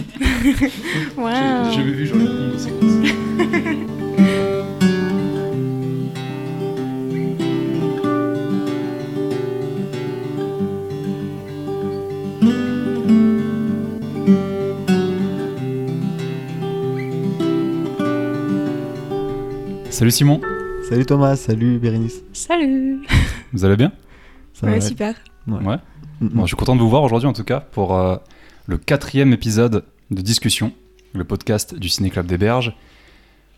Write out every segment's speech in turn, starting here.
Wow. J'ai vu, ai une séquence. Salut Simon, Salut Thomas, salut Bérénice. Salut. vous allez bien? Ça Ouais, va super. Ouais. Mm, Bon, je suis content de vous voir aujourd'hui en tout cas pour euh, le quatrième épisode de Discussion, le podcast du Ciné Club des Berges.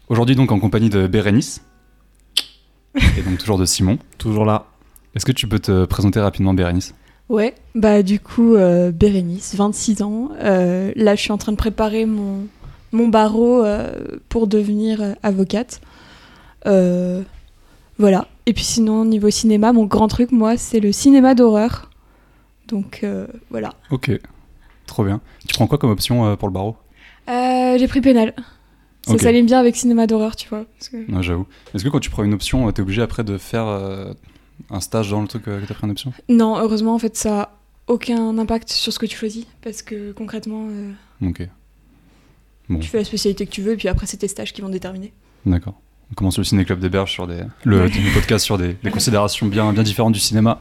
Aujourd'hui donc en compagnie de Bérénice et donc toujours de Simon. Toujours là. Est-ce que tu peux te présenter rapidement Bérénice? Ouais, bah du coup, euh, Bérénice, 26 ans. Euh, là, je suis en train de préparer mon, mon barreau euh, pour devenir avocate. Euh, voilà. Et puis sinon, niveau cinéma, mon grand truc, moi, c'est le cinéma d'horreur. Donc euh, voilà. Ok, trop bien. Tu prends quoi comme option euh, pour le barreau? Euh, J'ai pris pénal. Ça Ok. s'aligne bien avec cinéma d'horreur, tu vois. parce que- Ouais, J'avoue. Est-ce que quand tu prends une option, euh, t'es obligé après de faire un stage dans le truc que t'as pris une option? Non, heureusement, en fait, ça a aucun impact sur ce que tu choisis. Parce que concrètement, Ok, Bon. tu fais la spécialité que tu veux, et puis après, c'est tes stages qui vont déterminer. d'accord. On commence le Ciné Club des Berges sur des, le, Ouais. le podcast sur des, des considérations bien, bien différentes du cinéma.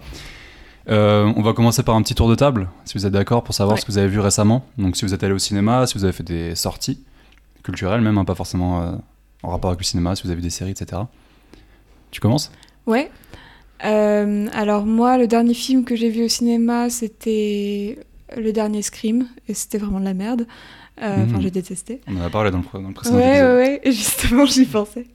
Euh, on va commencer par un petit tour de table, si vous êtes d'accord, pour savoir Ouais. ce que vous avez vu récemment. Donc si vous êtes allé au cinéma, si vous avez fait des sorties culturelles même, hein, pas forcément euh, en rapport avec le cinéma, si vous avez vu des séries, etc. Tu commences? Ouais. Euh, alors moi, le dernier film que j'ai vu au cinéma, c'était le dernier Scream, et c'était vraiment de la merde. Enfin, Mhm. j'ai détesté. On en a parlé dans le, dans le précédent Ouais, épisode. ouais, ouais, justement, j'y pensais.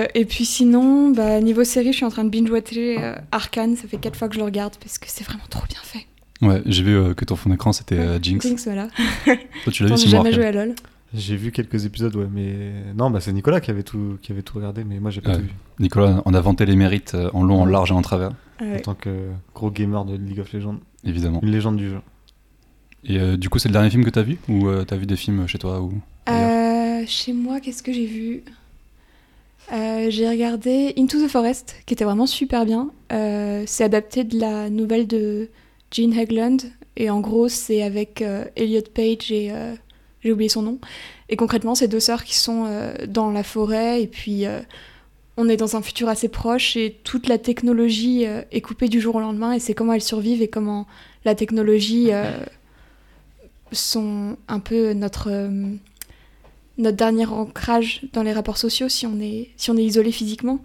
Euh, et puis sinon, bah, niveau série, je suis en train de binge-watcher euh, Arcane, ça fait quatre fois que je le regarde, parce que c'est vraiment trop bien fait. Ouais, j'ai vu euh, que ton fond d'écran c'était euh, Jinx. Jinx, voilà. Toi tu l'as vu j'ai Simon jamais joué à LoL. J'ai vu quelques épisodes, ouais, mais non, bah c'est Nicolas qui avait tout, qui avait tout regardé, mais moi j'ai pas Ouais. tout vu. Nicolas en a vanté les mérites euh, en long, en large et en travers, Ah ouais. En tant que gros gamer de League of Legends, évidemment. une légende du jeu. Et euh, du coup, c'est le dernier film que t'as vu? Ou euh, t'as vu des films chez toi ou... Euh, chez moi, qu'est-ce que j'ai vu? Euh, J'ai regardé Into the Forest, qui était vraiment super bien. Euh, c'est adapté de la nouvelle de Gene Hagland. Et en gros, c'est avec euh, Elliot Page et... euh, j'ai oublié son nom. Et concrètement, c'est deux sœurs qui sont dans la forêt. Et puis, on est dans un futur assez proche. Et toute la technologie est coupée du jour au lendemain. Et c'est comment elles survivent et comment la technologie... sont un peu notre, notre dernier ancrage dans les rapports sociaux si on est, si on est isolé physiquement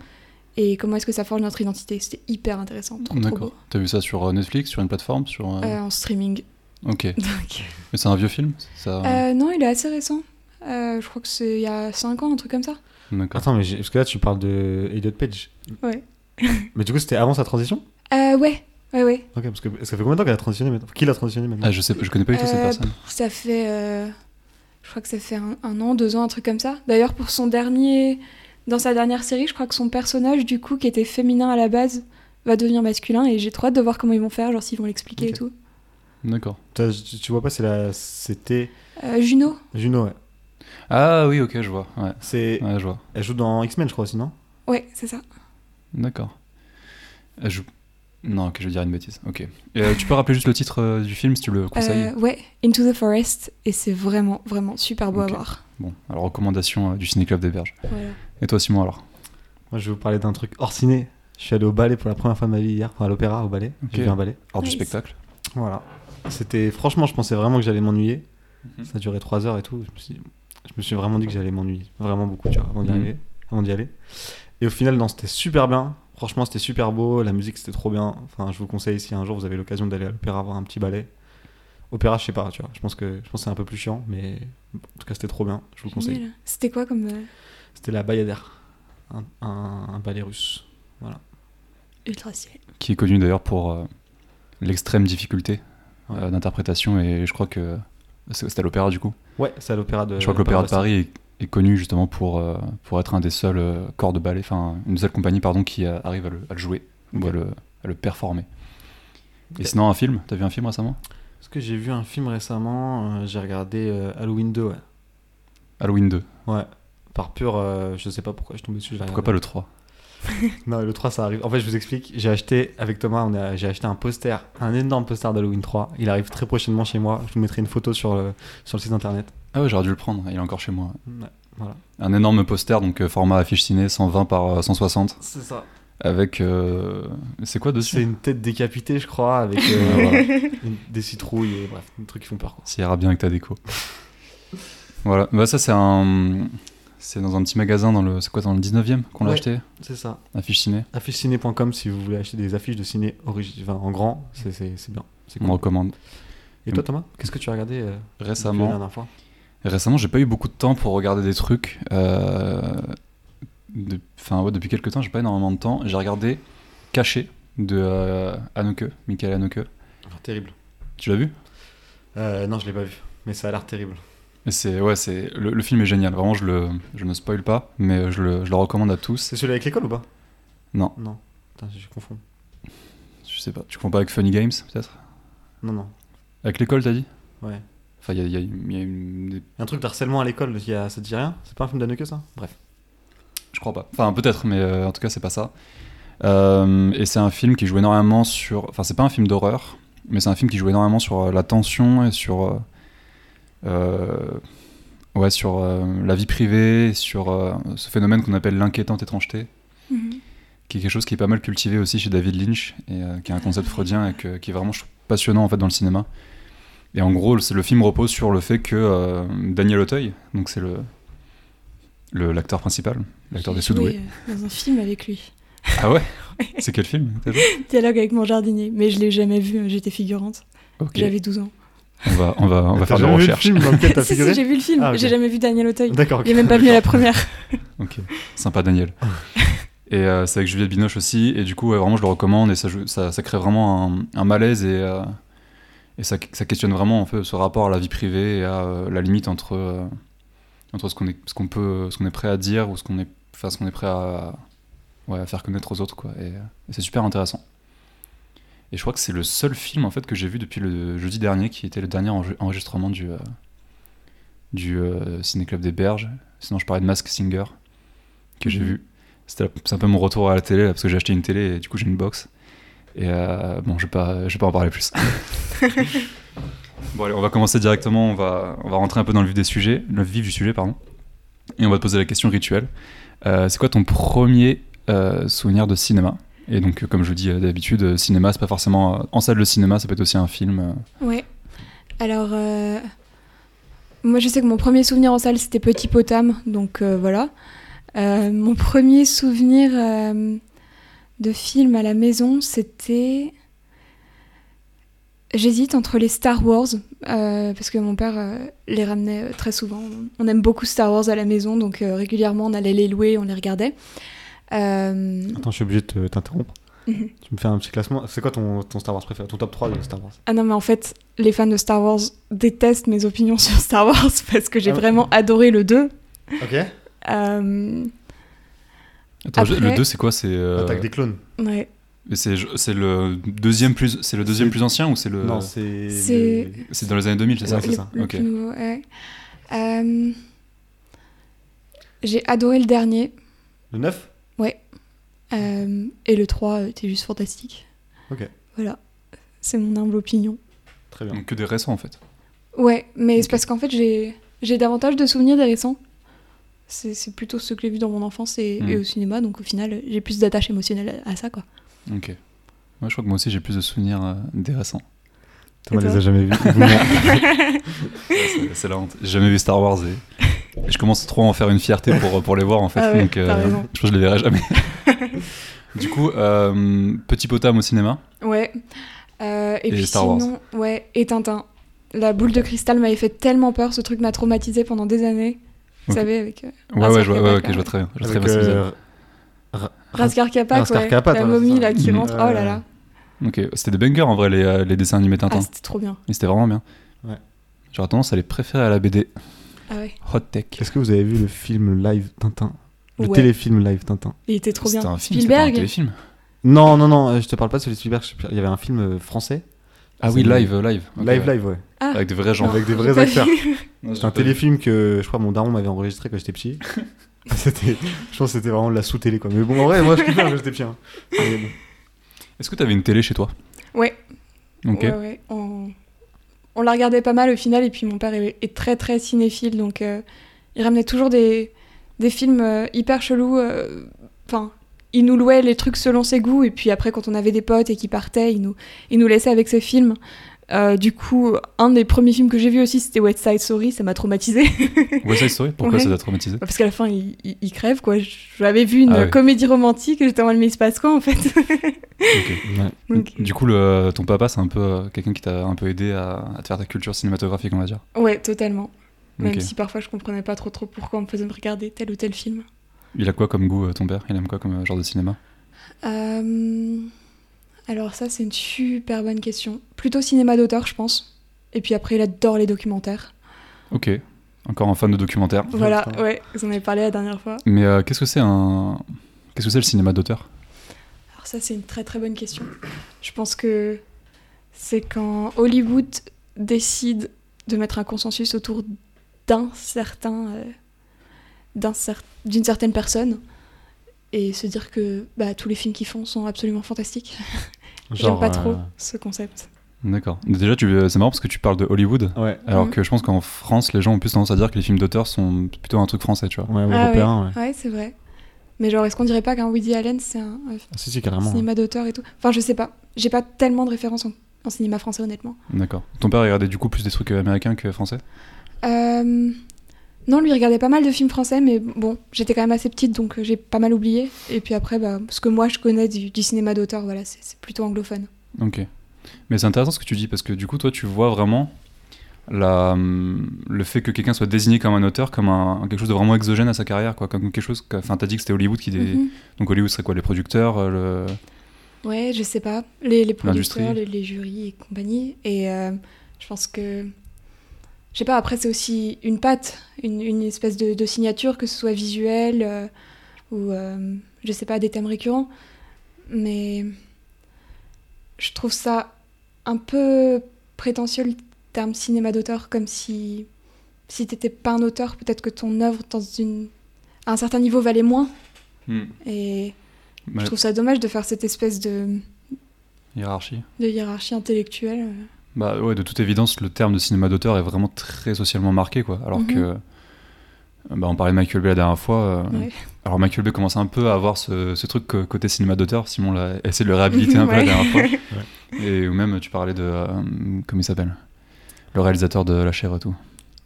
et comment est-ce que ça forge notre identité. C'était hyper intéressant. D'accord. T'as vu ça sur euh, Netflix, sur une plateforme sur, euh, Euh, en streaming. Ok. Donc, Mais c'est un vieux film ça... euh, non, il est assez récent. Euh, je crois que c'est il y a 5 ans, un truc comme ça. D'accord. Attends, mais parce que là tu parles de Elliot Page. Ouais. Mais du coup c'était avant sa transition? Euh, ouais, ouais, ouais. Ok, parce que ça fait combien de temps qu'elle a transitionné maintenant? Qui l'a transitionné maintenant? Ah, je sais pas, je connais pas du tout cette personne. Ça fait. Je crois que ça fait un, un an, deux ans, un truc comme ça. D'ailleurs, pour son dernier. Dans sa dernière série, je crois que son personnage, du coup, qui était féminin à la base, va devenir masculin et j'ai trop hâte de voir comment ils vont faire, genre s'ils vont l'expliquer et tout. D'accord. Tu, tu vois pas, c'est la, c'était Euh, Juno Juno, ouais. Ah oui, ok, je vois. Ouais, C'est, ouais je vois. elle joue dans X-Men, je crois aussi, non? Ouais, c'est ça. D'accord. Elle joue- Non, ok, je vais dire une bêtise. Ok. Et, euh, tu peux rappeler juste le titre euh, du film si tu le conseilles Euh, ouais, Into the Forest et c'est vraiment, vraiment super beau à voir. Bon, alors recommandation euh, du Ciné Club des Berges. Voilà. Et toi, Simon, alors? Moi je vais vous parler d'un truc hors ciné. Je suis allé au ballet pour la première fois de ma vie hier, enfin à l'opéra, au ballet. J'ai vu un ballet. Hors du spectacle Voilà. C'était franchement, je pensais vraiment que j'allais m'ennuyer. Mhm. Ça a duré 3 heures et tout. Je me suis, je me suis vraiment dit que j'allais m'ennuyer. Vraiment beaucoup, tu vois, avant d'y Mhm. arriver. Avant d'y aller. Et au final, non, c'était super bien. Franchement, c'était super beau. La musique, c'était trop bien. Enfin, je vous conseille si un jour vous avez l'occasion d'aller à l'opéra voir un petit ballet. Opéra, je sais pas, tu vois. Je pense que, je pense c'est un peu plus chiant, mais en tout cas, c'était trop bien. Je vous le conseille. C'était quoi comme. euh, C'était la Bayadère. Un, un, un ballet russe. Ultra ciel. qui est connu d'ailleurs pour euh, l'extrême difficulté Ouais. euh, d'interprétation et je crois que c'est- c'était à l'opéra du coup. Ouais, c'est à l'opéra de. je crois que l'opéra de. Paris est, est connu justement pour, euh, pour être un des seuls euh, corps de ballet, enfin une seule compagnie pardon qui arrive à le, à le jouer ou à le, à le performer. Et sinon un film, t'as vu un film récemment? Parce que j'ai vu un film récemment, euh, j'ai regardé euh, Halloween 2, ouais. Halloween 2. Ouais. Par pur. euh, je sais pas pourquoi je suis tombé dessus. Pourquoi pas le 3 non, le 3, ça arrive. En fait, je vous explique. J'ai acheté, avec Thomas, j'ai acheté un poster, un énorme poster d'Halloween 3. Il arrive très prochainement chez moi. Je vous mettrai une photo sur le, sur le site internet. Ah ouais, j'aurais dû le prendre, il est encore chez moi. Ouais, voilà. Un énorme poster, donc euh, format affiche ciné, 120 par euh, 160, C'est ça. avec... euh, C'est quoi C'est dessus une tête décapitée, je crois, avec euh, une- des citrouilles et bref, des trucs qui font peur. Quoi. Ça ira bien avec ta déco. voilà, bah ça c'est un... C'est dans un petit magasin dans le... C'est quoi, dans le 19ème qu'on l'a acheté? C'est ça. Affiche ciné, Afficheciné.com si vous voulez acheter des affiches de ciné origi- enfin, en grand, c'est, c'est, c'est bien. C'est on cool. recommande. Et toi, Thomas, qu'est-ce que tu as regardé euh, depuis la Récemment, dernière fois? Récemment, j'ai pas eu beaucoup de temps pour regarder des trucs. euh, de- Enfin, ouais, depuis quelques temps, j'ai pas énormément de temps. J'ai regardé Caché de euh, Haneke, Michael Haneke. Terrible. Tu l'as vu? Euh, non, je l'ai pas vu, mais ça a l'air terrible. C'est ouais, c'est le, le film est génial. Vraiment, je le je ne spoil pas, mais je le, je le recommande à tous. C'est celui avec l'école ou pas? Non, Non. Putain, je confonds. je sais pas. Tu comprends pas avec Funny Games peut-être? Non, non. Avec l'école, t'as dit? Ouais. Enfin, il y a, il y a- il y a une- des- Il y a un truc d'harcèlement à l'école, il y a... ça te dit rien? C'est pas un film d'Anneke ça? Bref. Je crois pas. Enfin, peut-être, mais euh, en tout cas, c'est pas ça. Euh, et c'est un film qui joue énormément sur. Enfin, c'est pas un film d'horreur, mais c'est un film qui joue énormément sur euh, la tension et sur. ouais, sur euh, la vie privée, sur euh, ce phénomène qu'on appelle l'inquiétante étrangeté, Mhm. qui est quelque chose qui est pas mal cultivé aussi chez David Lynch, et euh, qui est un concept freudien et que- qui est vraiment trouve, passionnant en fait dans le cinéma. Et en gros, c'est- le film repose sur le fait que euh, Daniel Auteuil, donc c'est le l'acteur principal, l'acteur des joué, euh, dans un film avec lui. Ah ouais? C'est quel film Dialogue avec mon jardinier, mais je l'ai jamais vu, j'étais figurante. J'avais 12 ans. On va, on va, on va faire des jamais vu le recherches. film dans lequel t'as si, si, j'ai vu le film, Ah, ok. j'ai jamais vu Daniel Auteuil. D'accord, ok. Il est même pas venu à la première. Ok, sympa Daniel. et euh, c'est avec Juliette Binoche aussi, et du coup, ouais, vraiment, je le recommande, et ça, joue- ça, ça crée vraiment un, un malaise, et, euh, et ça, ça questionne vraiment en fait, ce rapport à la vie privée et à euh, la limite entre, euh, entre ce qu'on est, ce qu'on peut, ce qu'on est prêt à dire ou ce qu'on est, enfin, ce qu'on est prêt à, ouais, à faire connaître aux autres, quoi. Et, euh, et c'est super intéressant. Et je crois que c'est le seul film en fait que j'ai vu depuis le jeudi dernier, qui était le dernier enre- enregistrement du, euh, du Ciné Club des Berges. Sinon, je parlais de Mask Singer que j'ai Mhm. vu. C'était c'est un peu mon retour à la télé là, parce que j'ai acheté une télé et du coup j'ai une box. Et euh, bon, je vais pas, je vais pas en parler plus. bon allez, on va commencer directement. On va, on va rentrer un peu dans le vif des sujets, le vif du sujet, pardon. Et on va te poser la question rituelle. Euh, c'est quoi ton premier euh, souvenir de cinéma? Et donc, comme je vous dis euh, d'habitude, cinéma, c'est pas forcément euh, en salle de cinéma, ça peut être aussi un film. euh. Ouais. Alors, euh, moi je sais que mon premier souvenir en salle c'était Petit Potam, donc euh, voilà. Euh, mon premier souvenir euh, de film à la maison c'était. J'hésite entre les Star Wars, euh, parce que mon père euh, les ramenait euh, très souvent. On aime beaucoup Star Wars à la maison, donc euh, régulièrement on allait les louer, on les regardait. Attends, je suis obligé de te- t'interrompre. Mhm. Tu me fais un petit classement. C'est quoi ton, ton Star Wars préféré? Ton top 3 de Star Wars? Ah non, mais en fait, les fans de Star Wars détestent mes opinions sur Star Wars parce que j'ai Ah vraiment adoré le 2. Ok. Attends, Après- le 2, c'est quoi C'est euh, Attaque des clones. ouais. c'est c'est le deuxième plus, c'est le deuxième plus ancien ou c'est le Non, c'est. c'est- dans les années 2000, c'est ça Ouais, ça. le Ok. plus nouveau, ouais. Euh, j'ai adoré le dernier. Le 9 euh, et le 3 euh, était juste fantastique. Ok. Voilà. C'est mon humble opinion. Très bien. Donc que des récents en fait. Ouais, mais c'est parce qu'en fait, j'ai j'ai davantage de souvenirs des récents. C'est c'est plutôt ceux que j'ai vus dans mon enfance et, Mm. et au cinéma, donc au final, j'ai plus d'attache émotionnelle à, à ça, quoi. Ok. Moi, je crois que moi aussi j'ai plus de souvenirs euh, des récents. Thomas les a jamais vus. C'est- la honte. J'ai jamais vu Star Wars et, et je commence trop à en faire une fierté pour, pour les voir en fait. Ah ouais, donc euh, je pense que je les verrai jamais. du coup, euh, Petit Potam au cinéma. Ouais. Euh, et, Et puis Star Wars. sinon, ouais, et Tintin. La boule de cristal m'avait fait tellement peur, ce truc m'a traumatisé pendant des années. Vous savez, avec euh, Ouais, ouais, je vois, ouais, Kapak, ok, je vois très bien. Je vois très bien euh, Raskar Kapak, ouais, la momie là qui Mhm. rentre. Oh là là, Ok, c'était des bangers en vrai les, euh, les dessins animés Tintin. ah, c'était trop bien. Et c'était vraiment bien. Ouais. J'aurais tendance à les préférer à la BD. Ah ouais, Hot Tech. Est-ce que vous avez vu le film live Tintin? Le Ouais. téléfilm live Tintin il était trop bien. C'était un film, c'était pas un Spielberg, téléfilm. Non, non, non, euh, je te parle pas de celui de Spielberg. Il y avait un film euh, français. Ah oui, live, live. Live, ouais. live, ouais. Ah, Avec des vrais gens. Avec des vrais acteurs. C'est un téléfilm que je crois mon daron m'avait enregistré quand j'étais petit. C'était, je pense que c'était vraiment de la sous-télé quoi. Mais bon, en vrai, moi je kiffais quand j'étais petit. hein. Mais bon. Est-ce que tu avais une télé chez toi? Ouais. Ok. Ouais, ouais. On, on la regardait pas mal au final, et puis mon père est, est très très cinéphile, donc euh, il ramenait toujours des, des films euh, hyper chelous. euh, Enfin, il nous louait les trucs selon ses goûts, et puis après, quand on avait des potes et qui partaient, il nous, il nous laissait avec ses films. Euh, du coup, un des premiers films que j'ai vu aussi, c'était West Side Story, ça m'a traumatisé. West Side Story Pourquoi Ouais. ça t'a traumatisé Parce qu'à la fin, il, il- il crève, quoi. J'avais vu une Ah comédie romantique, et j'étais en mode, mais il se passe quoi, en fait? Ok. Ouais. Du coup, le- ton papa, c'est un peu euh, quelqu'un qui t'a un peu aidé à, à te faire ta culture cinématographique, on va dire? Ouais, totalement. Même si parfois je comprenais pas trop trop pourquoi on me faisait me regarder tel ou tel film. Il a quoi comme goût, euh, ton père? Il aime quoi comme genre de cinéma? Euh, Alors ça, c'est une super bonne question. Plutôt cinéma d'auteur, je pense. Et puis après, il adore les documentaires. Ok. Encore un fan de documentaire. Voilà, ouais, vous en avez parlé la dernière fois. Mais euh, qu'est-ce que c'est un. Qu'est-ce que c'est le cinéma d'auteur? Alors ça, c'est une très très bonne question. Je pense que c'est quand Hollywood décide de mettre un consensus autour d'un certain, euh, cer- d'une certaine personne et se dire que bah, tous les films qu'ils font sont absolument fantastiques. J'aime pas euh, trop ce concept. D'accord. Déjà, tu... c'est marrant parce que tu parles de Hollywood, Ouais. alors Mhm. que je pense qu'en France, les gens ont plus tendance à dire que les films d'auteur sont plutôt un truc français, tu vois. Ouais, Ah européen, ouais. ouais, c'est vrai. Mais genre, est-ce qu'on dirait pas qu'un Woody Allen, c'est un, un Ah, si, si, carrément. cinéma d'auteur et tout? Enfin, je sais pas. J'ai pas tellement de références en, en cinéma français, honnêtement. D'accord. Ton père, regardait du coup plus des trucs euh, américains que français? Euh, Non, lui il regardait pas mal de films français, mais bon, j'étais quand même assez petite, donc euh, j'ai pas mal oublié. Et puis après, bah, ce que moi je connais du, du cinéma d'auteur, voilà, c'est plutôt anglophone. Ok. Mais c'est intéressant ce que tu dis parce que du coup, toi, tu vois vraiment la, le fait que quelqu'un soit désigné comme un auteur comme un, quelque chose de vraiment exogène à sa carrière, quoi. Comme quelque chose. que- Enfin, t'as dit que c'était Hollywood qui. dé- Mhm. Donc Hollywood serait quoi Les producteurs euh, le... Ouais, je sais pas. Les, les producteurs, les jurys et compagnie. Et euh, je pense que. Je sais pas, après, c'est aussi une patte, une, une espèce de, de signature, que ce soit visuel euh, ou, euh, je sais pas, des thèmes récurrents. Mais je trouve ça un peu prétentieux le terme cinéma d'auteur, comme si, si t'étais pas un auteur, peut-être que ton œuvre, dans une, à un certain niveau, valait moins. Et Ouais, je trouve ça dommage de faire cette espèce de hiérarchie. de hiérarchie intellectuelle. Bah ouais, de toute évidence, le terme de cinéma d'auteur est vraiment très socialement marqué, quoi. Alors Mhm. que. Bah, on parlait de Michael Bay la dernière fois. euh, Ouais. Alors Michael Bay commence un peu à avoir ce, ce truc côté cinéma d'auteur. Simon l'a essayé de le réhabiliter un peu la dernière fois. Et ou même, tu parlais de. euh, comment il s'appelle? Le réalisateur de La chair et tout.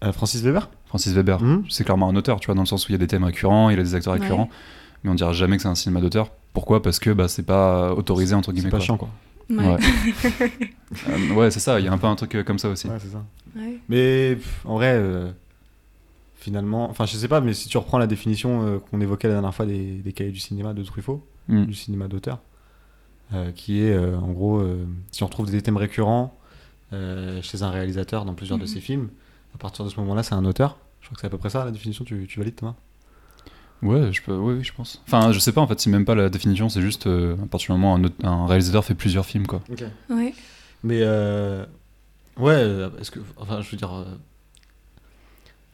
Euh, Francis Weber? Francis Weber. Mhm. C'est clairement un auteur, tu vois, dans le sens où il y a des thèmes récurrents, il a des acteurs Ouais. récurrents. Mais on dirait jamais que c'est un cinéma d'auteur. Pourquoi? Parce que bah, c'est pas autorisé, entre C'est guillemets. pas quoi. chiant, quoi. Ouais. Ouais. Euh, ouais, c'est ça, il y a un peu un truc euh, comme ça aussi. Ouais, c'est ça. Ouais. Mais pff, en vrai, euh, finalement, enfin, je sais pas, mais si tu reprends la définition euh, qu'on évoquait la dernière fois des, des cahiers du cinéma de Truffaut, Mm. du cinéma d'auteur, euh, qui est euh, en gros, euh, si on retrouve des thèmes récurrents euh, chez un réalisateur dans plusieurs de Mhm. ses films, à partir de ce moment-là, c'est un auteur. Je crois que c'est à peu près ça la définition, tu, tu valides Thomas? Ouais, je peux, oui, oui, je pense. Enfin, je sais pas, en fait, c'est même pas la définition, c'est juste euh, à partir du moment où un, autre- un réalisateur fait plusieurs films, quoi. Ouais. Mais euh, ouais, euh, est-ce que, enfin, je veux dire. euh,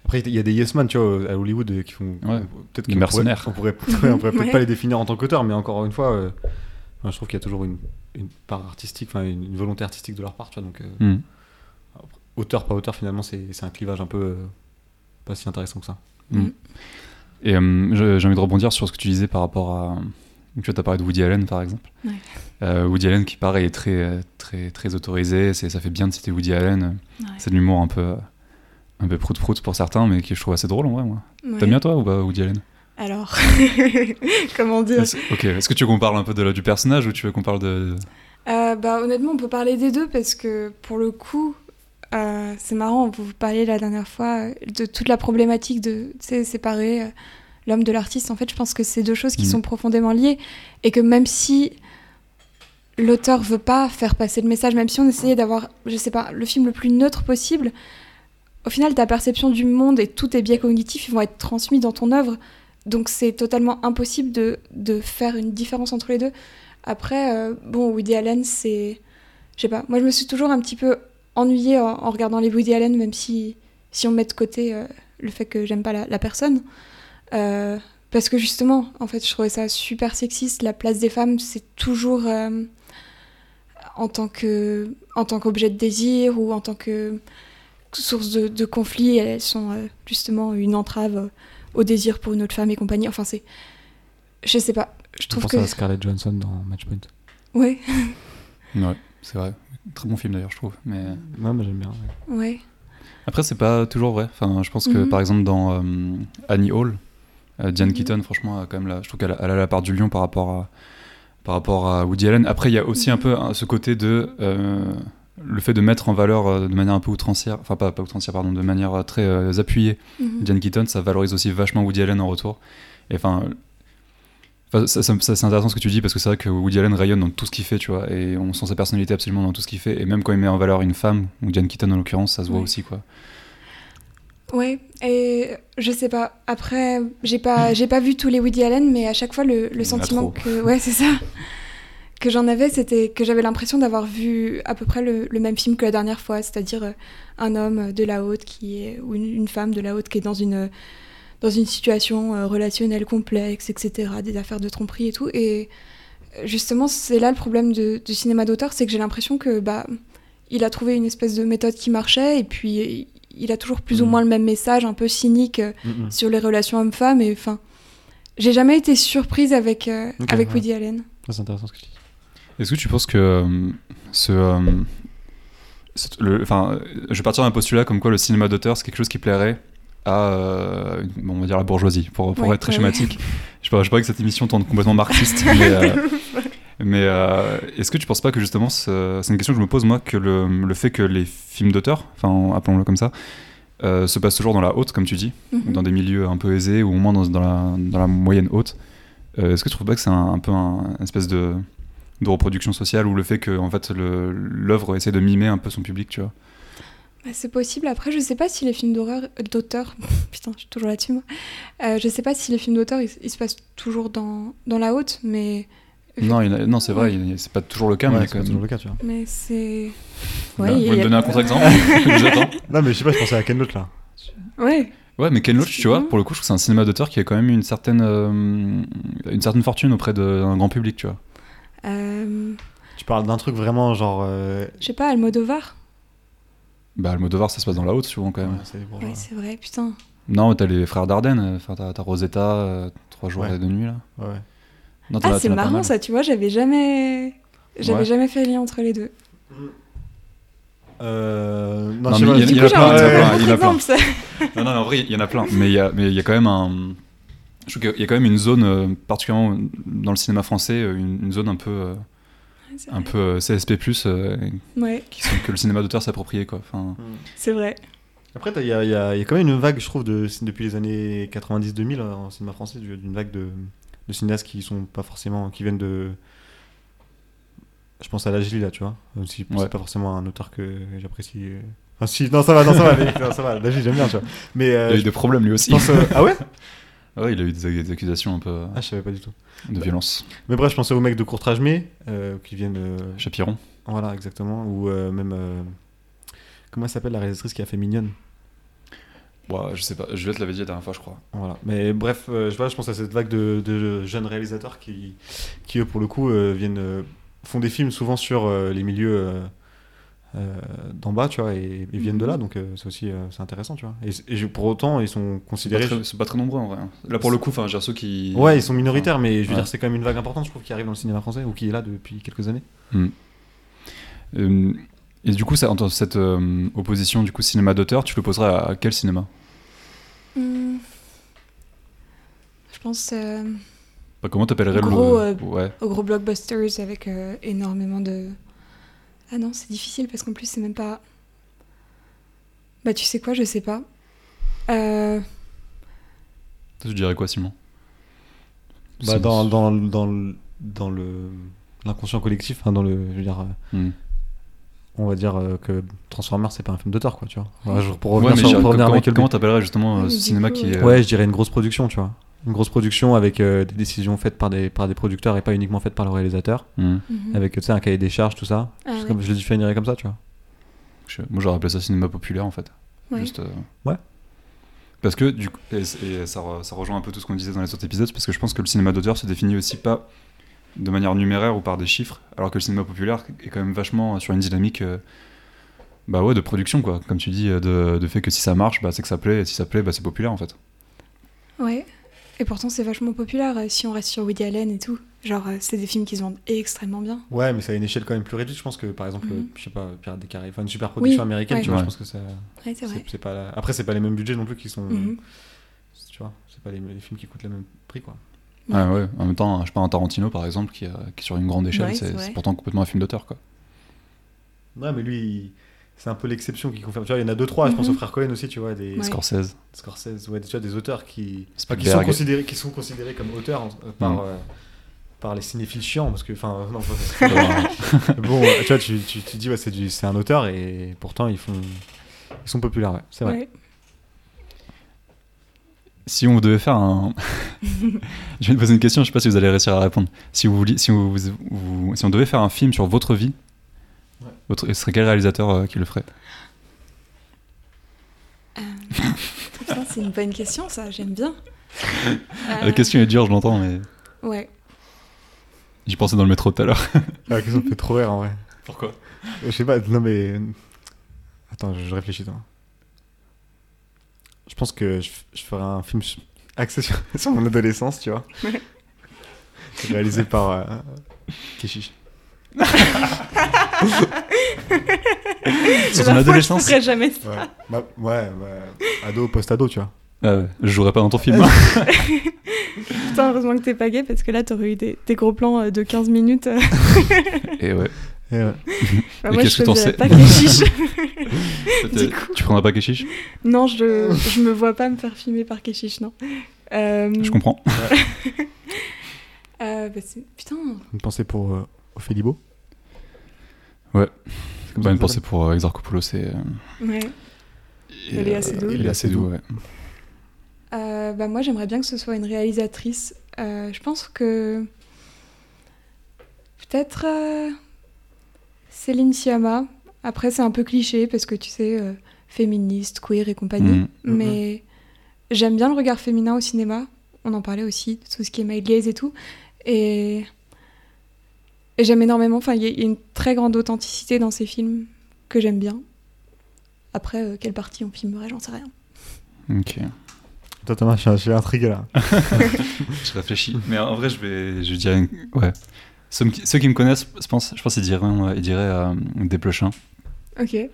Après, il y a des yes man, tu vois, à Hollywood euh, qui font. Ouais. Peut-être Des qu'on mercenaires. pourrait- On pourrait, on pourrait peut-être Ouais. pas les définir en tant qu'auteur, mais encore une fois, euh, enfin, je trouve qu'il y a toujours une, une part artistique, enfin, une, une volonté artistique de leur part, tu vois. Donc, euh, Mm. auteur, pas auteur, finalement, c'est c'est un clivage un peu euh, pas si intéressant que ça. Mm. Et euh, j'ai envie de rebondir sur ce que tu disais par rapport à. Tu as parlé de Woody Allen, par exemple. Ouais. Euh, Woody Allen, qui pareil est très, très, très autorisé. Ça fait bien de citer Woody Allen. Ouais. C'est de l'humour un peu, un peu prout-prout pour certains, mais qui je trouve assez drôle en vrai, moi. Ouais. T'aimes bien toi ou pas Woody Allen? Alors, comment dire? Est-ce- Ok, est-ce que tu veux qu'on parle un peu de, du personnage ou tu veux qu'on parle de. Euh, bah, Honnêtement, on peut parler des deux parce que pour le coup, euh, c'est marrant, vous parliez la dernière fois euh, de toute la problématique de séparer euh, l'homme de l'artiste. En fait, je pense que c'est deux choses qui Mhm. sont profondément liées et que même si l'auteur veut pas faire passer le message, même si on essayait d'avoir, je sais pas, le film le plus neutre possible, au final, ta perception du monde et tous tes biais cognitifs ils vont être transmis dans ton œuvre. Donc c'est totalement impossible de, de faire une différence entre les deux. Après, euh, bon, Woody Allen, c'est. Je sais pas, moi je me suis toujours un petit peu ennuyée en, en regardant les Woody Allen, même si, si on met de côté euh, le fait que j'aime pas la, la personne. Euh, parce que justement, en fait, je trouvais ça super sexiste. La place des femmes, c'est toujours euh, en tant que en tant qu'objet de désir ou en tant que source de, de conflit. Elles sont euh, justement une entrave euh, au désir pour une autre femme et compagnie. Enfin, c'est, je sais pas. Je Je trouve pense que à Scarlett Johansson dans Matchpoint. ouais, Ouais, c'est vrai. Très bon film d'ailleurs, je trouve. Mais Non, mais j'aime bien. ouais. ouais, après, c'est pas toujours vrai. Enfin, je pense que Mhm. par exemple dans euh, Annie Hall, euh, Diane Mhm. Keaton, franchement, a quand même la, je trouve qu'elle a, la part du lion par rapport à par rapport à Woody Allen. Après, il y a aussi un Mhm. peu hein, ce côté de euh, le fait de mettre en valeur euh, de manière un peu outrancière, enfin pas, pas outrancière, pardon, de manière très euh, appuyée. Diane Keaton, ça valorise aussi vachement Woody Allen en retour. Et enfin, enfin, ça, ça- ça, c'est intéressant ce que tu dis parce que c'est vrai que Woody Allen rayonne dans tout ce qu'il fait, tu vois, et on sent sa personnalité absolument dans tout ce qu'il fait. Et même quand il met en valeur une femme, ou Diane Keaton en l'occurrence, ça se voit aussi, quoi. Ouais, et je sais pas. Après, j'ai pas, j'ai pas vu tous les Woody Allen, mais à chaque fois, le, sentiment que, ouais, c'est ça, que j'en avais, c'était que j'avais l'impression d'avoir vu à peu près le, le même film que la dernière fois, c'est-à-dire euh, un homme de la haute qui est, ou une, une femme de la haute qui est dans une, dans une situation euh, relationnelle complexe, etc., des affaires de tromperie et tout. Et euh, justement, c'est là le problème de, du cinéma d'auteur, c'est que j'ai l'impression que, bah, il a trouvé une espèce de méthode qui marchait, et puis il a toujours plus ou Mhm. moins le même message, un peu cynique euh, Mm, mm. sur les relations hommes-femmes. Et enfin, j'ai jamais été surprise avec, euh, avec ouais. Woody Allen. C'est intéressant ce que tu dis. Est-ce que tu penses que euh, ce. euh, ce- le- Enfin, je vais partir d'un postulat comme quoi le cinéma d'auteur, c'est quelque chose qui plairait à, euh, bon, on va dire, la bourgeoisie, pour, pour Ouais, être très ouais, schématique. Je ne pas que cette émission tourne complètement marxiste, mais, euh, mais euh, est-ce que tu penses pas que justement, ce- c'est une question que je me pose moi, que le, le fait que les films d'auteur, enfin, appelons-le comme ça, se passent toujours dans la haute, comme tu dis, Mhm. dans des milieux un peu aisés, ou au moins dans, dans la, dans la moyenne haute. Est-ce que tu trouves pas que c'est un, un peu un, une espèce de, de reproduction sociale, ou le fait que en fait l'œuvre essaie de mimer un peu son public, tu vois? Bah, c'est possible. Après, je sais pas si les films d'horreur, euh, d'auteur, putain, je suis toujours là-dessus moi. Euh, je sais pas si les films d'auteur ils, ils se passent toujours dans, dans la haute, mais Non, il a- non c'est vrai, c'est pas toujours le cas, mais Ouais, c'est toujours le cas, tu vois. mais c'est ouais, vous me donner un contre-exemple Je vous attends. Non, mais je sais pas, je pensais à Ken Loach là. ouais, Ouais, mais Ken Loach, tu vois, Mhm. pour le coup, je trouve que c'est un cinéma d'auteur qui a quand même une certaine, euh, une certaine fortune auprès de- d'un grand public, tu vois. euh, Tu parles d'un truc vraiment genre. euh, je sais pas, Almodovar. Bah, Almodovar, ça se passe dans la haute, souvent, quand même. ouais, c'est Ouais, c'est vrai, putain. Non, t'as les frères Dardenne, euh, enfin, t'as Rosetta, euh, Trois jours Ouais. et deux nuits, là. Ouais. Non, Ah, c'est marrant ça, tu vois, j'avais jamais, j'avais Ouais. jamais fait le lien entre les deux. Euh, non, Non, mais il y en a plein, un- il y en a plein. il y en a plein. exemple, ça. Non, non, en vrai, il y en a plein. Mais il y a, mais il y a quand même un. Je trouve qu'il y a quand même une zone, euh, particulièrement dans le cinéma français, euh, une, une zone un peu, euh, un peu euh, CSP, euh, Ouais, qui sont, que le cinéma d'auteur quoi. Enfin, c'est vrai. Après, il y a, il y a- il y a quand même une vague, je trouve, de, depuis les années 90-2000 euh, en cinéma français, du- d'une vague de, de cinéastes qui sont pas forcément. qui viennent de. Je pense à Lajli là, tu vois. Même si Ouais. c'est pas forcément un auteur que j'apprécie. Enfin, si, non, ça va, non, ça va, mais- non, ça va. J'aime bien, tu vois. Mais. euh, il a eu des problèmes lui aussi. pense, euh, Ah ouais? Ouais, il a eu des, des accusations un peu euh, Ah, je savais pas du tout. de violence. Mais bref, je pensais aux mecs de Courtrage mais euh, qui viennent. euh, Chapiron. Voilà, exactement. Ou euh, même. Comment elle s'appelle la réalisatrice qui a fait Mignonne Ouais, je sais pas, Juliette l'avait dit la dernière fois, je crois. Voilà. Mais bref, je, vois, je pense à cette vague de, de jeunes réalisateurs qui, qui eux, pour le coup, viennent, font des films souvent sur les milieux d'en bas, tu vois, et, et viennent de là, donc euh, c'est aussi euh, c'est intéressant, tu vois. Et, pour autant, ils sont considérés. très, c'est pas très nombreux en vrai. hein. Là pour le coup, enfin, j'ai ceux qui. Ouais, ils sont minoritaires, mais je veux Ouais. dire, c'est quand même une vague importante, je trouve, qui arrive dans le cinéma français, ou qui est là depuis quelques années. Euh, et du coup, ça, entre cette euh, opposition du coup cinéma d'auteur, tu le poserais à, à quel cinéma? Hmm. Je pense euh, Enfin, Comment t'appellerais le Gros, euh, Ouais. aux gros blockbusters avec euh, énormément de. Ah non, c'est difficile parce qu'en plus, c'est même pas. Bah, tu sais quoi, je sais pas. Euh, Toi, tu dirais quoi, Simon? Bah, dans, dans, dans, dans le l'inconscient collectif, hein, dans le, je veux dire, euh, Hmm. on va dire euh, que Transformers, c'est pas un film d'auteur, quoi, tu vois. Ouais. Ouais, je- pour Ouais, revenir mais sur pour revenir à comment t'appellerais justement euh, Ouais, ce cinéma coup, qui est. euh, Ouais, je dirais une grosse production, tu vois. Une grosse production avec euh, des décisions faites par des, par des producteurs et pas uniquement faites par le réalisateur. Hmm. mhm. Avec, tu sais, un cahier des charges, tout ça. Ah, ouais. comme, je le définirais comme ça, tu vois. Je- Moi, j'aurais appelé ça cinéma populaire en fait. Ouais. Juste, euh, Ouais. Parce que, du coup, et, et ça, re- ça rejoint un peu tout ce qu'on disait dans les autres épisodes, parce que je pense que le cinéma d'auteur se définit aussi pas de manière numéraire ou par des chiffres, alors que le cinéma populaire est quand même vachement sur une dynamique euh, bah ouais, de production, quoi. Comme tu dis, de, de fait que si ça marche, bah, c'est que ça plaît, et si ça plaît, bah, c'est populaire en fait. Ouais. Et pourtant, c'est vachement populaire euh, si on reste sur Woody Allen et tout. Genre, euh, c'est des films qui se vendent extrêmement bien. Ouais, mais ça a une échelle quand même plus réduite. Je pense que par exemple, Mhm. je sais pas, Pirates des Caraïbes, enfin une super production Oui, américaine, ouais. tu vois, Ouais. je pense que ça. Ouais, c'est vrai. C'est c'est pas la- Après, c'est pas les mêmes budgets non plus qui sont. Mhm. Tu vois, c'est pas les, les films qui coûtent le même prix, quoi. Ouais. Ah ouais, en même temps, je sais pas, un Tarantino par exemple, qui, euh, qui est sur une grande échelle, Ouais, c'est c'est c'est pourtant complètement un film d'auteur, quoi. Ouais, mais lui, il- c'est un peu l'exception qui confirme. Tu vois, il y en a deux, trois. Je pense Mhm. aux frères Cohen aussi, tu vois, des Ouais. Scorsese. Scorsese, ouais, tu vois, des auteurs qui, enfin, Spielberg. qui sont considérés, qui sont considérés comme auteurs euh, par. Mhm. euh, par les cinéphiles chiants parce que enfin non pas- bon tu vois tu, tu, tu dis ouais c'est du c'est un auteur et pourtant ils font ils sont populaires ouais, c'est vrai Ouais. Si on devait faire un. je vais te poser une question, je sais pas si vous allez réussir à répondre. Si, vous, si, vous, vous- si on devait faire un film sur votre vie, Ce serait quel réalisateur euh, qui le ferait? Euh, c'est une bonne question, ça. J'aime bien. La Euh, question est dure, je l'entends, mais Ouais. j'y pensais dans le métro tout à l'heure. la question me fait trop rire en vrai Pourquoi? Je sais pas non mais attends je, réfléchis toi je pense que je, je ferais un film axé sur, sur mon adolescence tu vois Ouais. réalisé par euh, Keshish La ton adolescence Je ferais jamais ça. ouais Bah, ouais bah, ado post ado tu vois ouais, Je jouerais pas dans ton film. Putain, heureusement que t'es pas gay parce que là, t'aurais eu des, des gros plans euh, de 15 minutes. euh. Et ouais. Et ouais. Bah, Et moi, qu'est-ce je que t'en sais coup. Tu prendras pas Keshish non, je, je me vois pas me faire filmer par Keshish, non. Euh, Je comprends. euh, bah, c'est- Putain, une pensée pour euh, Ophélie-Beau Ouais. C'est comme Bah, ça une pensée pour euh, Exarchopoulos et. euh, ouais. et, Léa euh, Seydoux. et Léa Seydoux, ouais. Euh, bah, moi, j'aimerais bien que ce soit une réalisatrice. Euh, je pense que. Peut-être. euh, Céline Sciamma. Après, c'est un peu cliché parce que tu sais, euh, féministe, queer et compagnie. Mhm. Mais j'aime bien le regard féminin au cinéma. On en parlait aussi, tout ce qui est male gaze et tout. Et, et j'aime énormément. Enfin, il y a il y a une très grande authenticité dans ces films que j'aime bien. Après, euh, quelle partie on filmerait, j'en sais rien. Ok. Toi Thomas je suis, intrigué là Je réfléchis. Mais en vrai, je vais, je dirais, ouais. Ceux, qui- ceux qui me connaissent, je pense, je pense qu'ils diraient, euh, ils diraient euh, Desplechin. Ok. Et,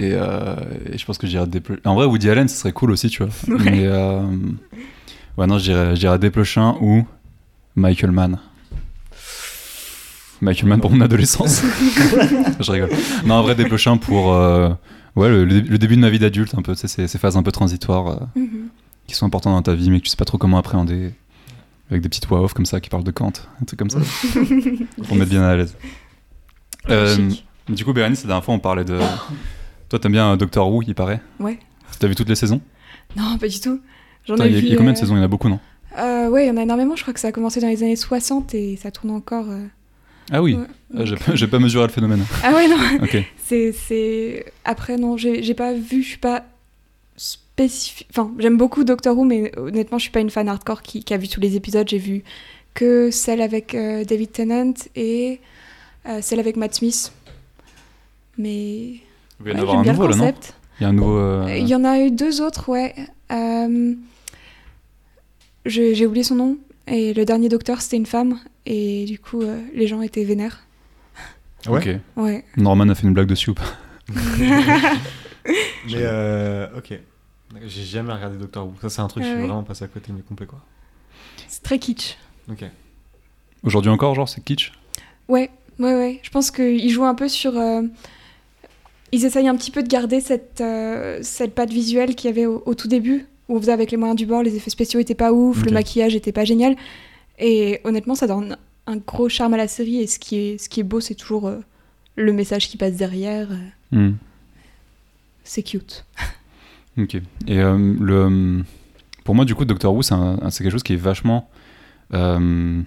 euh, et je pense que je dirais Desplechin. En vrai, Woody Allen, ce serait cool aussi, tu vois. Ouais. Mais euh, ouais, non, je dirais, je dirais Desplechin ou Michael Mann. Michael Mann pour mon adolescence. je rigole. Non, en vrai, Desplechin pour euh, ouais, le, le début de ma vie d'adulte, un peu, ces, ces phases un peu transitoires. euh, Mhm. qui sont importants dans ta vie mais que tu sais pas trop comment appréhender avec des petites voix off comme ça qui parlent de Kant un truc comme ça pour mettre bien à l'aise Euh, du coup Bérénice la dernière fois on parlait de toi t'aimes bien Doctor Who il paraît Ouais. t'as vu toutes les saisons? Non, pas du tout. J'en ai il y a, vu, il y a combien de saisons? Il y en a beaucoup non? Euh, Ouais, il y en a énormément. Je crois que ça a commencé dans les années 60 et ça tourne encore. euh, ah oui ouais. Ah, j'ai pas- mesuré le phénomène Ah ouais, non. ok C'est, c'est... Après, non, j'ai, pas vu, je suis pas spécifique. Enfin, j'aime beaucoup Doctor Who, mais honnêtement, je suis pas une fan hardcore qui, qui a vu tous les épisodes. J'ai vu que celle avec euh, David Tennant et euh, celle avec Matt Smith. Mais. il va y en avoir un nouveau là non il y a un nouveau euh, Il y en a eu deux autres, ouais. J'ai oublié son nom. Et le dernier docteur, c'était une femme. Et du coup, euh, les gens étaient vénères. Ouais. Ouais. Norman a fait une blague dessus ou pas Mais euh, ok. J'ai jamais regardé Doctor Who. Ça, c'est un truc, Ah je suis ouais. vraiment passé à côté, mais complet quoi. C'est très kitsch. Ok. aujourd'hui encore genre c'est kitsch Ouais, ouais, ouais. Je pense qu'ils jouent un peu sur. euh, Ils essayent un petit peu de garder cette, euh, cette patte visuelle qu'il y avait au, au tout début, où on faisait avec les moyens du bord, les effets spéciaux étaient pas ouf, le maquillage était pas génial. Et honnêtement, ça donne un gros charme à la série. Et ce qui est, ce qui est beau, c'est toujours euh, le message qui passe derrière. euh, Hmm. C'est cute. Ok. Et euh, le, pour moi, du coup, Doctor Who, c'est quelque chose qui est vachement euh,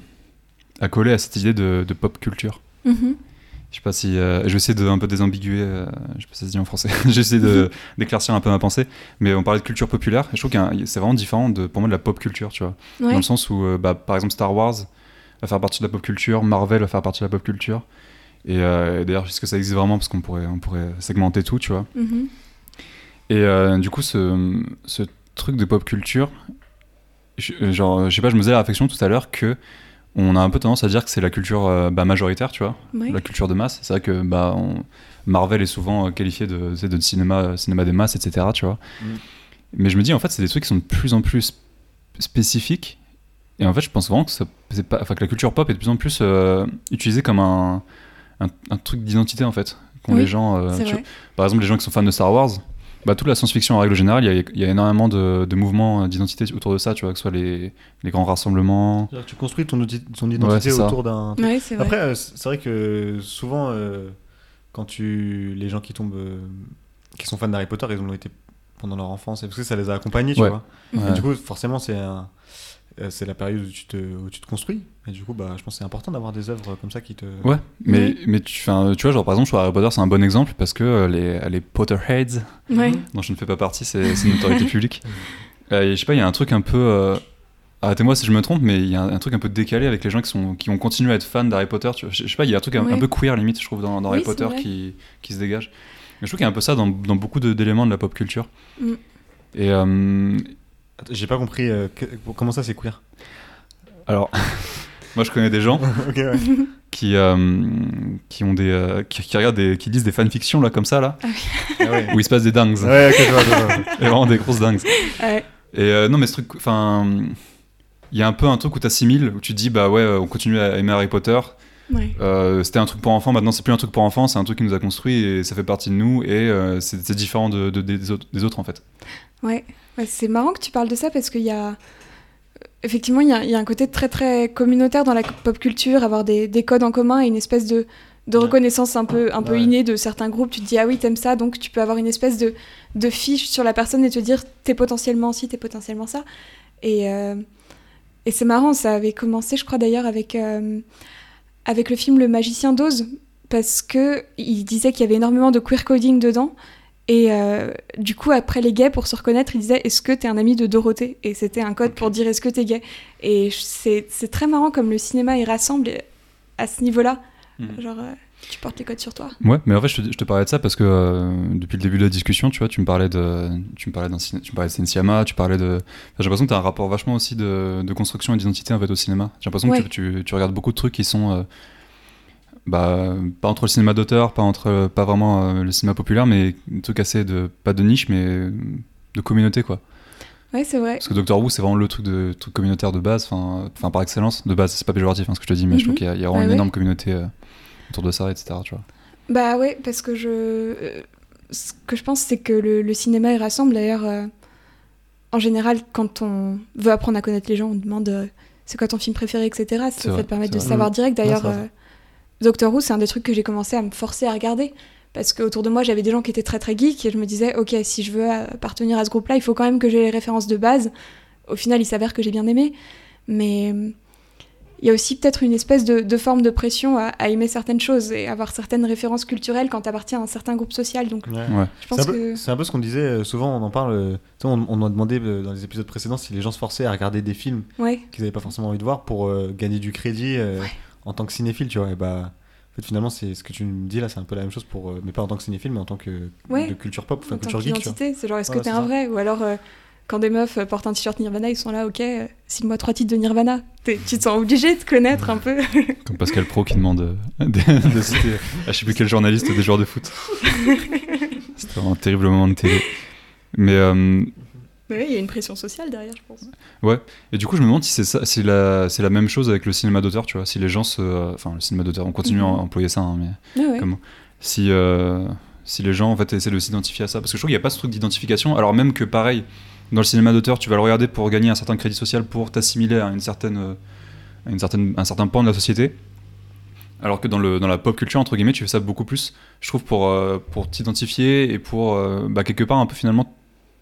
accolé à cette idée de, de pop culture. Mhm. Je sais pas si. euh, je vais essayer de un peu désambiguer. euh, je sais pas si ça se dit en français. J'essaie de d'éclaircir un peu ma pensée. Mais on parlait de culture populaire. Et je trouve que c'est vraiment différent de, pour moi de la pop culture, tu vois. Ouais. Dans le sens où, euh, bah, par exemple, Star Wars va faire partie de la pop culture, Marvel va faire partie de la pop culture. Et, euh, et d'ailleurs, est-ce que ça existe vraiment Parce qu'on pourrait, on pourrait segmenter tout, tu vois. Mhm. Et du coup, ce, ce truc de pop culture, je, genre, je sais pas, je me faisais la réflexion tout à l'heure que on a un peu tendance à dire que c'est la culture euh, bah, majoritaire, tu vois, la culture de masse. C'est vrai que bah, on- Marvel est souvent euh, qualifié de, de cinéma, cinéma des masses, etc. Tu vois. Mm. Mais je me dis, en fait, c'est des trucs qui sont de plus en plus sp- spécifiques. Et en fait, je pense vraiment que, ça, c'est pas, enfin, que la culture pop est de plus en plus euh, utilisée comme un, un, un truc d'identité, en fait. Qu'ont Oui, les gens, euh, C'est tu vrai. par exemple, les gens qui sont fans de Star Wars, bah, toute la science-fiction en règle générale, il y a, il y a énormément de, de mouvements euh, d'identité autour de ça, tu vois, que ce soit les, les grands rassemblements. Tu construis ton, identité autour d'un. Ouais. Après, euh, c'est vrai que souvent, euh, quand tu. Les gens qui tombent. euh, qui sont fans d'Harry Potter, ils ont été pendant leur enfance, et parce que ça les a accompagnés, tu Ouais. vois. Et du coup, forcément, c'est un- euh, c'est la période où tu, te, où tu te construis. Et du coup, bah, je pense que c'est important d'avoir des œuvres comme ça qui te. Ouais, mais, mais tu, tu vois, genre par exemple, je Harry Potter, c'est un bon exemple parce que euh, les, les Potterheads, Ouais. dont je ne fais pas partie, c'est une autorité publique. Euh, je sais pas, il y a un truc un peu. euh, Arrêtez-moi si je me trompe, mais il y a un, un truc un peu décalé avec les gens qui, sont, qui ont continué à être fans d'Harry Potter. Tu vois. Je, je sais pas, il y a un truc un, peu queer limite, je trouve, dans, dans Oui, Harry Potter qui, qui se dégage. Mais je trouve qu'il y a un peu ça dans, dans beaucoup d'éléments de la pop culture. Mm. Et euh, J'ai pas compris euh, que- comment ça c'est queer? alors, moi je connais des gens ouais. qui, euh, qui ont des, euh, qui, qui regardent des, qui lisent des fanfictions là comme ça là, Ah ouais. où il se passe des dingues, Ouais, ok, je vois, je vois, je vois. et vraiment des grosses dingues. Ouais. Et euh, non mais ce truc, enfin, il y a un peu un truc où t'assimiles, où tu te dis bah ouais, on continue à aimer Harry Potter. Ouais. Euh, c'était un truc pour enfants, maintenant c'est plus un truc pour enfants, c'est un truc qui nous a construit et ça fait partie de nous et euh, c'est différent de, de- des, autres, des autres en fait. Ouais, Ouais, c'est marrant que tu parles de ça parce qu'il y a. Effectivement, il y a, il y a un côté très très communautaire dans la pop culture, avoir des, des codes en commun et une espèce de, reconnaissance un peu, un peu innée de certains groupes. Tu te dis, ah oui, t'aimes ça, donc tu peux avoir une espèce de, de fiche sur la personne et te dire, t'es potentiellement ci, t'es potentiellement ça. Et, euh, et c'est marrant, ça avait commencé, je crois d'ailleurs, avec, avec le film Le Magicien d'Oz, parce que il disait qu'il y avait énormément de queer coding dedans. Et euh, du coup, après les gays, pour se reconnaître, il disait Est-ce que t'es un ami de Dorothée? Et c'était un code pour dire Est-ce que t'es gay? Et c'est très marrant comme le cinéma il rassemble à ce niveau-là. Mhm. Genre, euh, tu portes les codes sur toi. Ouais, mais en fait je te, je te parlais de ça parce que euh, depuis le début de la discussion, tu vois, tu me parlais de, tu me parlais d'un, tu me parlais de tu parlais de, enfin, j'ai l'impression que t'as un rapport vachement aussi de, de construction et d'identité en fait au cinéma. J'ai l'impression Ouais. que tu, tu, tu regardes beaucoup de trucs qui sont euh, bah, pas entre le cinéma d'auteur, pas entre, pas vraiment euh, le cinéma populaire, mais un truc assez de, pas de niche, mais de communauté, quoi. Ouais, c'est vrai. Parce que Doctor Who, c'est vraiment le truc, de, truc communautaire de base, enfin, enfin, par excellence, de base, c'est pas péjoratif hein, ce que je te dis, mais je trouve Mhm. qu'il y a, il y a vraiment Ouais, une ouais. énorme communauté euh, autour de ça, etc., tu vois. Bah ouais, parce que je. euh, Ce que je pense, c'est que le, le cinéma il rassemble. D'ailleurs, euh, en général, quand on veut apprendre à connaître les gens, on demande euh, c'est quoi ton film préféré, etc. Ça, vrai, te permet de vrai. savoir direct. D'ailleurs, euh, Doctor Who, c'est un des trucs que j'ai commencé à me forcer à regarder. Parce qu'autour de moi, j'avais des gens qui étaient très très geeks et je me disais, ok, si je veux appartenir à ce groupe-là, il faut quand même que j'ai les références de base. Au final, il s'avère que j'ai bien aimé. Mais il y a aussi peut-être une espèce de, de forme de pression à, à aimer certaines choses et avoir certaines références culturelles quand tu appartiens à un certain groupe social. Donc Ouais. Ouais. je C'est un, peu, que. c'est un peu ce qu'on disait, euh, souvent on en parle, euh, on, on a demandé euh, dans les épisodes précédents si les gens se forçaient à regarder des films Ouais, qu'ils n'avaient pas forcément envie de voir pour euh, gagner du crédit euh, Ouais. en tant que cinéphile, tu vois. Et bah, en fait, finalement, c'est ce que tu me dis là, c'est un peu la même chose pour, euh, mais pas en tant que cinéphile, mais en tant que Ouais. de culture pop, enfin en tant culture geek, tu vois. qu'identité, c'est genre est-ce que t'es c'est un ça. vrai Ou alors euh, quand des meufs euh, portent un t-shirt Nirvana, ils sont là, ok, euh, cite-moi trois titres de Nirvana. Tu te sens obligé de connaître un peu. Comme Pascal Pro qui demande euh, de, de citer à je sais plus quel journaliste des joueurs de foot. C'était un terrible moment de télé. Mais euh, Mais oui, il y a une pression sociale derrière, je pense. et du coup, je me demande si c'est ça, si la, c'est la même chose avec le cinéma d'auteur, tu vois. Si les gens se, enfin le cinéma d'auteur, on continue à Mhm. employer ça, hein, mais Ah ouais. Comment si euh, si les gens en fait essaient de s'identifier à ça, parce que je trouve qu'il n'y a pas ce truc d'identification. Alors même que pareil, dans le cinéma d'auteur, tu vas le regarder pour gagner un certain crédit social, pour t'assimiler à une certaine, euh, à une certaine, un certain pan de la société. Alors que dans, le, dans la pop culture, entre guillemets, tu fais ça beaucoup plus, je trouve, pour, euh, pour t'identifier et pour, euh, bah, quelque part, un peu finalement,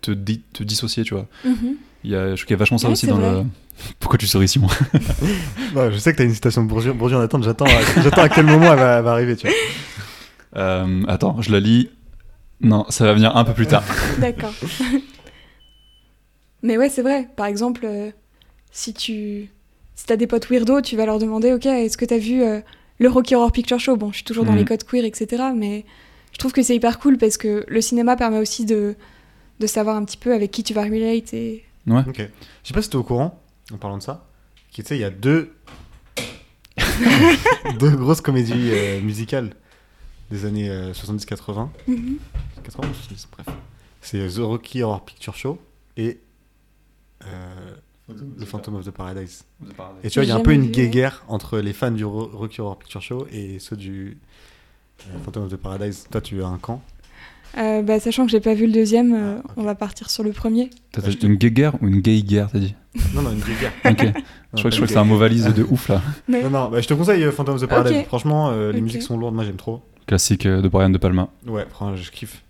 te, di- te dissocier, tu vois. Mhm. Il y a, je trouve qu'il y a vachement ça aussi dans vrai. le. Pourquoi tu souris, Simon Non, je sais que t'as une citation de Bourdieu, Bourdieu en attente, j'attends, à- j'attends à quel moment elle va, elle va arriver, tu vois. Euh, Attends, je la lis. Non, ça va venir un peu plus tard. D'accord. Mais ouais, c'est vrai. Par exemple, euh, si tu si t'as des potes weirdo, tu vas leur demander, ok, est-ce que t'as vu euh, le Rocky Horror Picture Show? Bon, je suis toujours dans Mhm. les codes queer, etc. Mais je trouve que c'est hyper cool parce que le cinéma permet aussi de de savoir un petit peu avec qui tu vas relate et Ok. Je sais pas si t'es au courant, en parlant de ça, qui tu sais, il y a deux. deux grosses comédies euh, musicales des années euh, 70-80. 80 ou 70, bref. C'est The Rocky Horror Picture Show et euh, The Phantom of the Paradise. Et tu vois, il y a un peu une guéguerre entre les fans du Ro- Rocky Horror Picture Show et ceux du euh, Phantom of the Paradise. Toi, tu as un camp? Euh, bah, sachant que j'ai pas vu le deuxième, euh, Ah, on va partir sur le premier. T'as t'as une gay guerre ou une gay guerre, t'as dit? Non, non, une guéguerre. Ok. je crois que, c'est un mot valise de ouf là. Mais Non, non, bah, je te conseille Phantom of the Paradise. Franchement, euh, les musiques sont lourdes, moi j'aime trop. Classique de Brian De Palma. Ouais, franchement, je kiffe.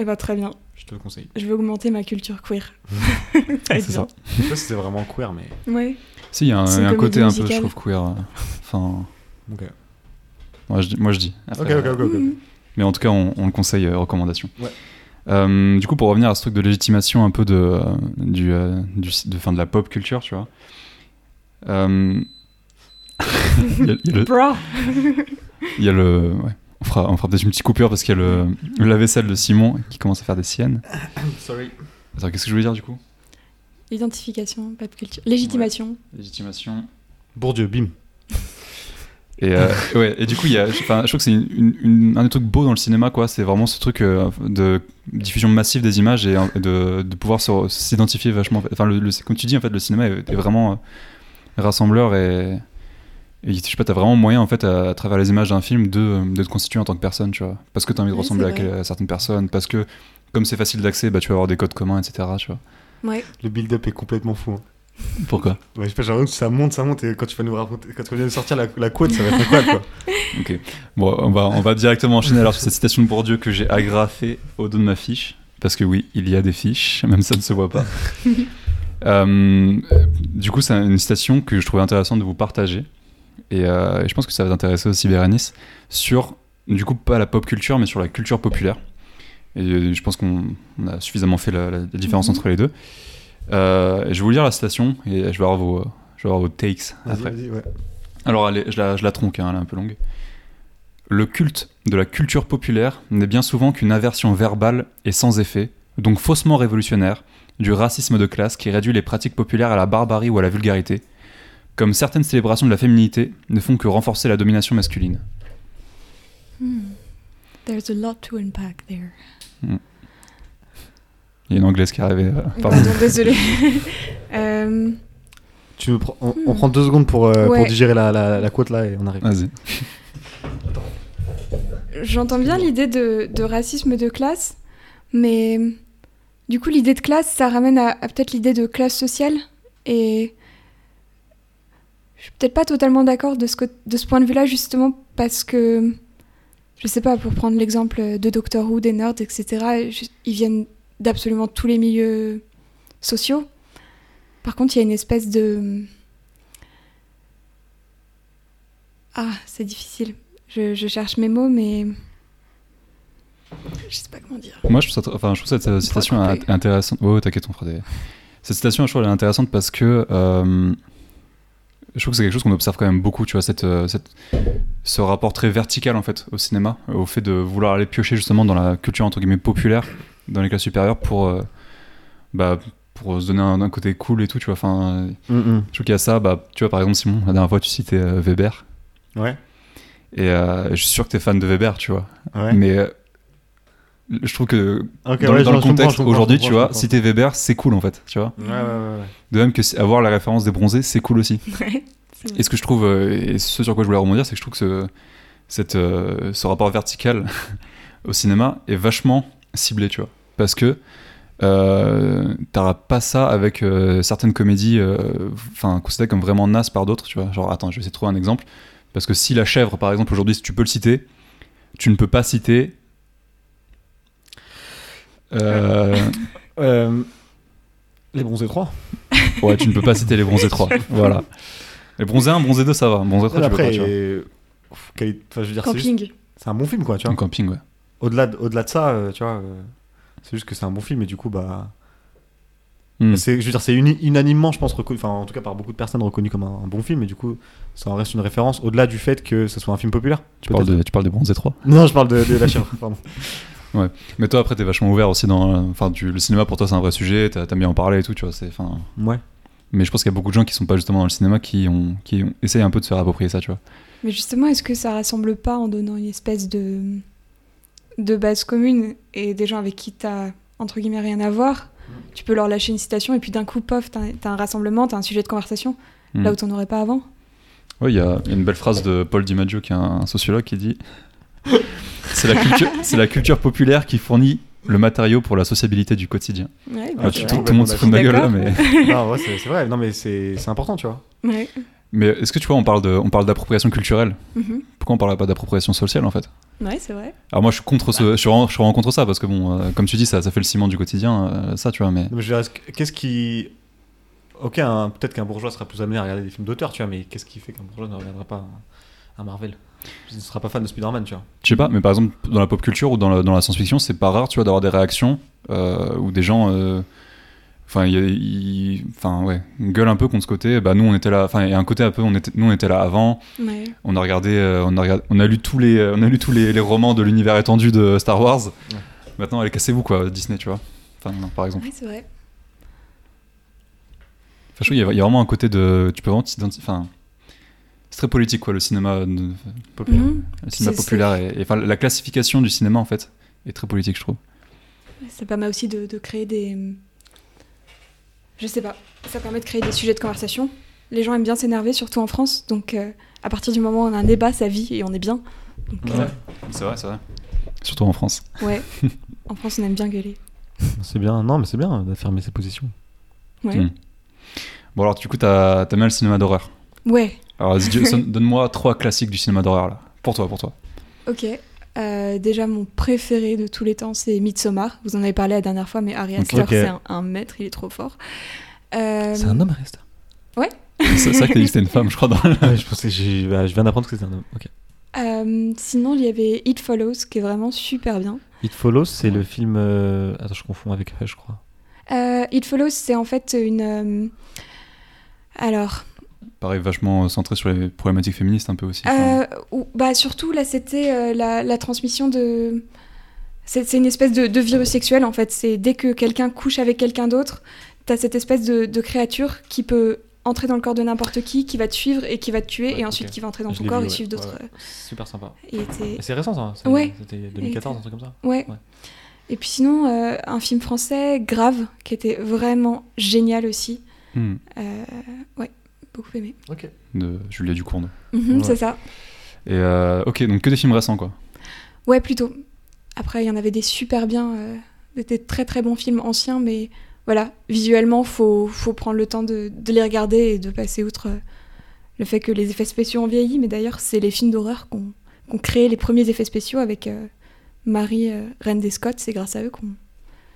Eh bah, très bien. Je te le conseille. Je vais augmenter ma culture queer. être C'est ça. Je sais pas si c'est vraiment queer, mais. Ouais. Si, il y a un, côté un peu, je trouve, queer. Enfin, Ok, moi je dis. Moi, je dis. Après, ok, ok. ok. Mhm. Mais en tout cas, on, on le conseille, euh, recommandation. Ouais. Euh, du coup, pour revenir à ce truc de légitimation un peu de, euh, du, euh, du, de, fin, de la pop culture, tu vois. Euh, Il y a, il y a le, il y a le- ouais. On fera, on fera peut-être une petite coupure parce qu'il y a le, le lave-vaisselle de Simon qui commence à faire des siennes. Sorry. Attends, qu'est-ce que je voulais dire du coup? Identification, pop culture. Légitimation. Légitimation. Bourdieu, bim. Et, euh, ouais, et du coup, il y a, je trouve que c'est une- une- une- un des trucs beaux dans le cinéma, quoi. C'est vraiment ce truc euh, de diffusion massive des images et euh, de, de pouvoir s'identifier vachement. Enfin, le, le- comme tu dis, en fait, le cinéma est, est vraiment euh, rassembleur et, et je sais pas, t'as vraiment moyen, en fait, à, à travers les images d'un film, de, de te constituer en tant que personne, tu vois. Parce que t'as envie de Oui, ressembler à certaines personnes, parce que comme c'est facile d'accès, bah, tu vas avoir des codes communs, etc. Tu vois. Ouais. Le build-up est complètement fou. hein. Pourquoi? Ouais, je sais pas, j'ai l'impression que ça monte, ça monte, et quand tu vas nous raconter, quand tu vas nous sortir la, la quote, ça va être incroyable, quoi. Ok. Bon, on va, on va directement enchaîner alors sur cette citation de Bourdieu que j'ai agrafée au dos de ma fiche. Parce que oui, il y a des fiches, même ça ne se voit pas. Euh, du coup, c'est une citation que je trouvais intéressante de vous partager. Et, euh, et je pense que ça va t'intéresser aussi, Bérénice, sur, du coup, pas la pop culture, mais sur la culture populaire. Et euh, je pense qu'on on a suffisamment fait la, différence Mhm. entre les deux. Euh, je vais vous lire la citation et je vais avoir vos, je vais avoir vos takes après. ouais. Alors, allez, je la, je la tronque, hein, elle est un peu longue. Le culte de la culture populaire n'est bien souvent qu'une aversion verbale et sans effet, donc faussement révolutionnaire, du racisme de classe qui réduit les pratiques populaires à la barbarie ou à la vulgarité, comme certaines célébrations de la féminité ne font que renforcer la domination masculine. Hmm. There's a lot to unpack there. Il y a une anglaise qui est arrivée. euh, pardon. Pardon, désolé. Tu me prends- on, on Hmm. prend deux secondes pour, euh, Ouais. pour digérer la, la, la quote là et on arrive. Vas-y. J'entends bien l'idée de, de racisme de classe, mais du coup, l'idée de classe, ça ramène à, à peut-être l'idée de classe sociale. Et je suis peut-être pas totalement d'accord de ce, de ce point de vue-là, justement, parce que, je sais pas, pour prendre l'exemple de Doctor Who, des nerds, etc., ils viennent d'absolument tous les milieux sociaux. Par contre, il y a une espèce de. Ah, c'est difficile. Je, je cherche mes mots, mais. Je sais pas comment dire. Moi, je trouve, ça tr- enfin, je trouve cette citation intéressante. Oh, t'inquiète, on fera des. Cette citation, je trouve, elle est intéressante parce que euh, je trouve que c'est quelque chose qu'on observe quand même beaucoup, tu vois, cette, euh, cette- ce rapport très vertical en fait au cinéma, euh, au fait de vouloir aller piocher justement dans la culture entre guillemets populaire, dans les classes supérieures pour, euh, bah, pour se donner un, un côté cool et tout, tu vois. Enfin, Mm, mm. je trouve qu'il y a ça, bah, tu vois, par exemple, Simon, la dernière fois, tu citais euh, Weber. Ouais. Et euh, je suis sûr que t'es fan de Weber, tu vois. Ouais. Mais je trouve que Ok, dans, ouais, dans le contexte aujourd'hui, tu vois, t'es Weber, c'est cool en fait, tu vois. comprends. Ouais, ouais, ouais, ouais. De même que avoir la référence des bronzés, c'est cool aussi. Et ce que je trouve, euh, et ce sur quoi je voulais rebondir, c'est que je trouve que ce, cette, euh, ce rapport vertical au cinéma est vachement ciblé, tu vois. Parce que euh, t'auras pas ça avec euh, certaines comédies, euh, enfin, considérées comme vraiment nasses par d'autres, tu vois. Genre, attends, je vais essayer de trouver un exemple. Parce que si La Chèvre, par exemple, aujourd'hui, si tu peux le citer, tu ne peux pas citer. Euh, Euh, Les bronzés 3. Ouais, tu ne peux pas citer les bronzés 3. voilà. Les bronzés 1, bronzés 2, ça va. Bronzés 3, tu peux Après, pas, tu vois. pff, quali- enfin, je veux dire, c'est juste- Camping. c'est un bon film, quoi, tu Un camping, ouais. Au-delà de, au-delà de ça, euh, tu vois, euh, c'est juste que c'est un bon film et du coup, bah. Hmm. C'est, je veux dire, c'est uni- unanimement, je pense, reconnu, enfin, en tout cas par beaucoup de personnes reconnu comme un, un bon film, et du coup, ça en reste une référence au-delà du fait que ce soit un film populaire. Tu parles, de, tu parles des bronzés 3. Non, je parle de, de la chèvre, pardon. Mais toi, après, t'es vachement ouvert aussi dans. Enfin, tu- le cinéma pour toi, c'est un vrai sujet. t'as- T'aimes bien en parler et tout, tu vois. c'est- Enfin. Ouais. Mais je pense qu'il y a beaucoup de gens qui sont pas justement dans le cinéma qui ont, qui ont essayé un peu de se faire approprier ça, tu vois. Mais justement, est-ce que ça rassemble pas en donnant une espèce de, de base commune et des gens avec qui t'as entre guillemets rien à voir Tu peux leur lâcher une citation et puis d'un coup, pof, t'as un rassemblement, t'as un sujet de conversation Hmm. là où t'en aurais pas avant? Ouais, il y, a une belle phrase de Paul DiMaggio, qui est un sociologue, qui dit C'est la, culture, c'est la culture populaire qui fournit le matériau pour la sociabilité du quotidien. Ouais, Ah, bah, tu- tout, tout le monde se fout de ma gueule là, mais. non, ouais, c'est, vrai, non, mais c'est, c'est important, tu vois. ouais. Mais est-ce que tu vois, on parle, de, on parle d'appropriation culturelle. Mhm. Pourquoi on parle pas d'appropriation sociale en fait? Ouais, c'est vrai. Alors moi je suis contre ce, je suis vraiment, je suis vraiment contre ça parce que bon, euh, comme tu dis, ça, ça fait le ciment du quotidien, euh, ça tu vois, mais. Qu'est-ce qui. Ok, peut-être qu'un bourgeois sera plus amené à regarder des films d'auteur, tu vois, mais qu'est-ce qui fait qu'un bourgeois ne regardera pas un, un Marvel? Ne sera pas fan de Spider-Man, tu vois. Je sais pas, mais par exemple, dans la pop culture ou dans la, dans la science-fiction, c'est pas rare, tu vois, d'avoir des réactions euh, où des gens, euh, enfin, il ils- enfin, ouais, gueulent un peu contre ce côté. Bah, nous, on était là, enfin, il y a un côté un peu, on était, nous, on était là avant. Ouais. On a regardé, euh, on a regardé, on a lu tous les, euh, on a lu tous les, les romans de l'univers étendu de Star Wars. Maintenant, allez, cassez-vous quoi, Disney, tu vois. Enfin, non, par exemple. Ouais, c'est vrai. Enfin, je trouve qu'il y, a- il y a vraiment un côté de, tu peux vraiment t'identifier. Enfin, très politique quoi, le cinéma, de- Populaire. Mhm. le cinéma C'est- populaire et, et, enfin, la classification du cinéma en fait est très politique, je trouve. Ça permet aussi de, de créer des. Je sais pas. Ça permet de créer des sujets de conversation. Les gens aiment bien s'énerver, surtout en France. Donc, euh, à partir du moment où on a un débat, ça vit et on est bien. Euh, C'est vrai, c'est vrai. Surtout en France. ouais. en France, on aime bien gueuler. C'est bien, non, mais c'est bien d'affirmer ses positions. Ouais. Mm. Bon alors du coup, t'as t'aimes bien le cinéma d'horreur. Ouais. Alors donne-moi trois classiques du cinéma d'horreur là. Pour toi, pour toi. Ok. Euh, déjà, mon préféré de tous les temps, c'est Midsommar. Vous en avez parlé la dernière fois, mais Ari. Aster, c'est un, un maître, il est trop fort. Euh, C'est un homme, Resta C'est ça que t'as dit que c'était une femme, je crois. Dans. Ouais, je pensais, bah, je viens d'apprendre que c'était un homme. Ok. euh, sinon, il y avait It Follows, qui est vraiment super bien. It Follows, c'est le film. euh, Attends, je confonds avec je crois. Euh, It Follows, c'est en fait une. euh, Alors, Pareil, vachement centré sur les problématiques féministes un peu aussi. Euh, ou- bah surtout là, c'était euh, la, la transmission de. C'est c'est une espèce de, de virus sexuel en fait. C'est dès que quelqu'un couche avec quelqu'un d'autre, t'as cette espèce de, de créature qui peut entrer dans le corps de n'importe qui, qui va te suivre et qui va te tuer, Ouais, et ensuite qui va entrer dans Je ton corps vu, et ouais, suivre d'autres. ouais. Super sympa. c'est récent, ça c'est- Ouais. C'était 2014, un truc comme ça Ouais. Ouais. Et puis sinon, euh, un film français, Grave, qui était vraiment génial aussi. hmm, Euh, ouais, beaucoup aimé. Ok. de Julia Ducournau. Mhm, Ouais. C'est ça. Et euh, ok, donc que des films récents quoi. Ouais, plutôt. Après, il y en avait des super bien, euh, des très très bons films anciens, mais voilà, visuellement, faut, faut prendre le temps de, de les regarder et de passer outre euh, le fait que les effets spéciaux ont vieilli. Mais d'ailleurs, c'est les films d'horreur qui ont qui ont créé les premiers effets spéciaux avec euh, Marie, euh, reine des Scots. C'est grâce à eux qu'on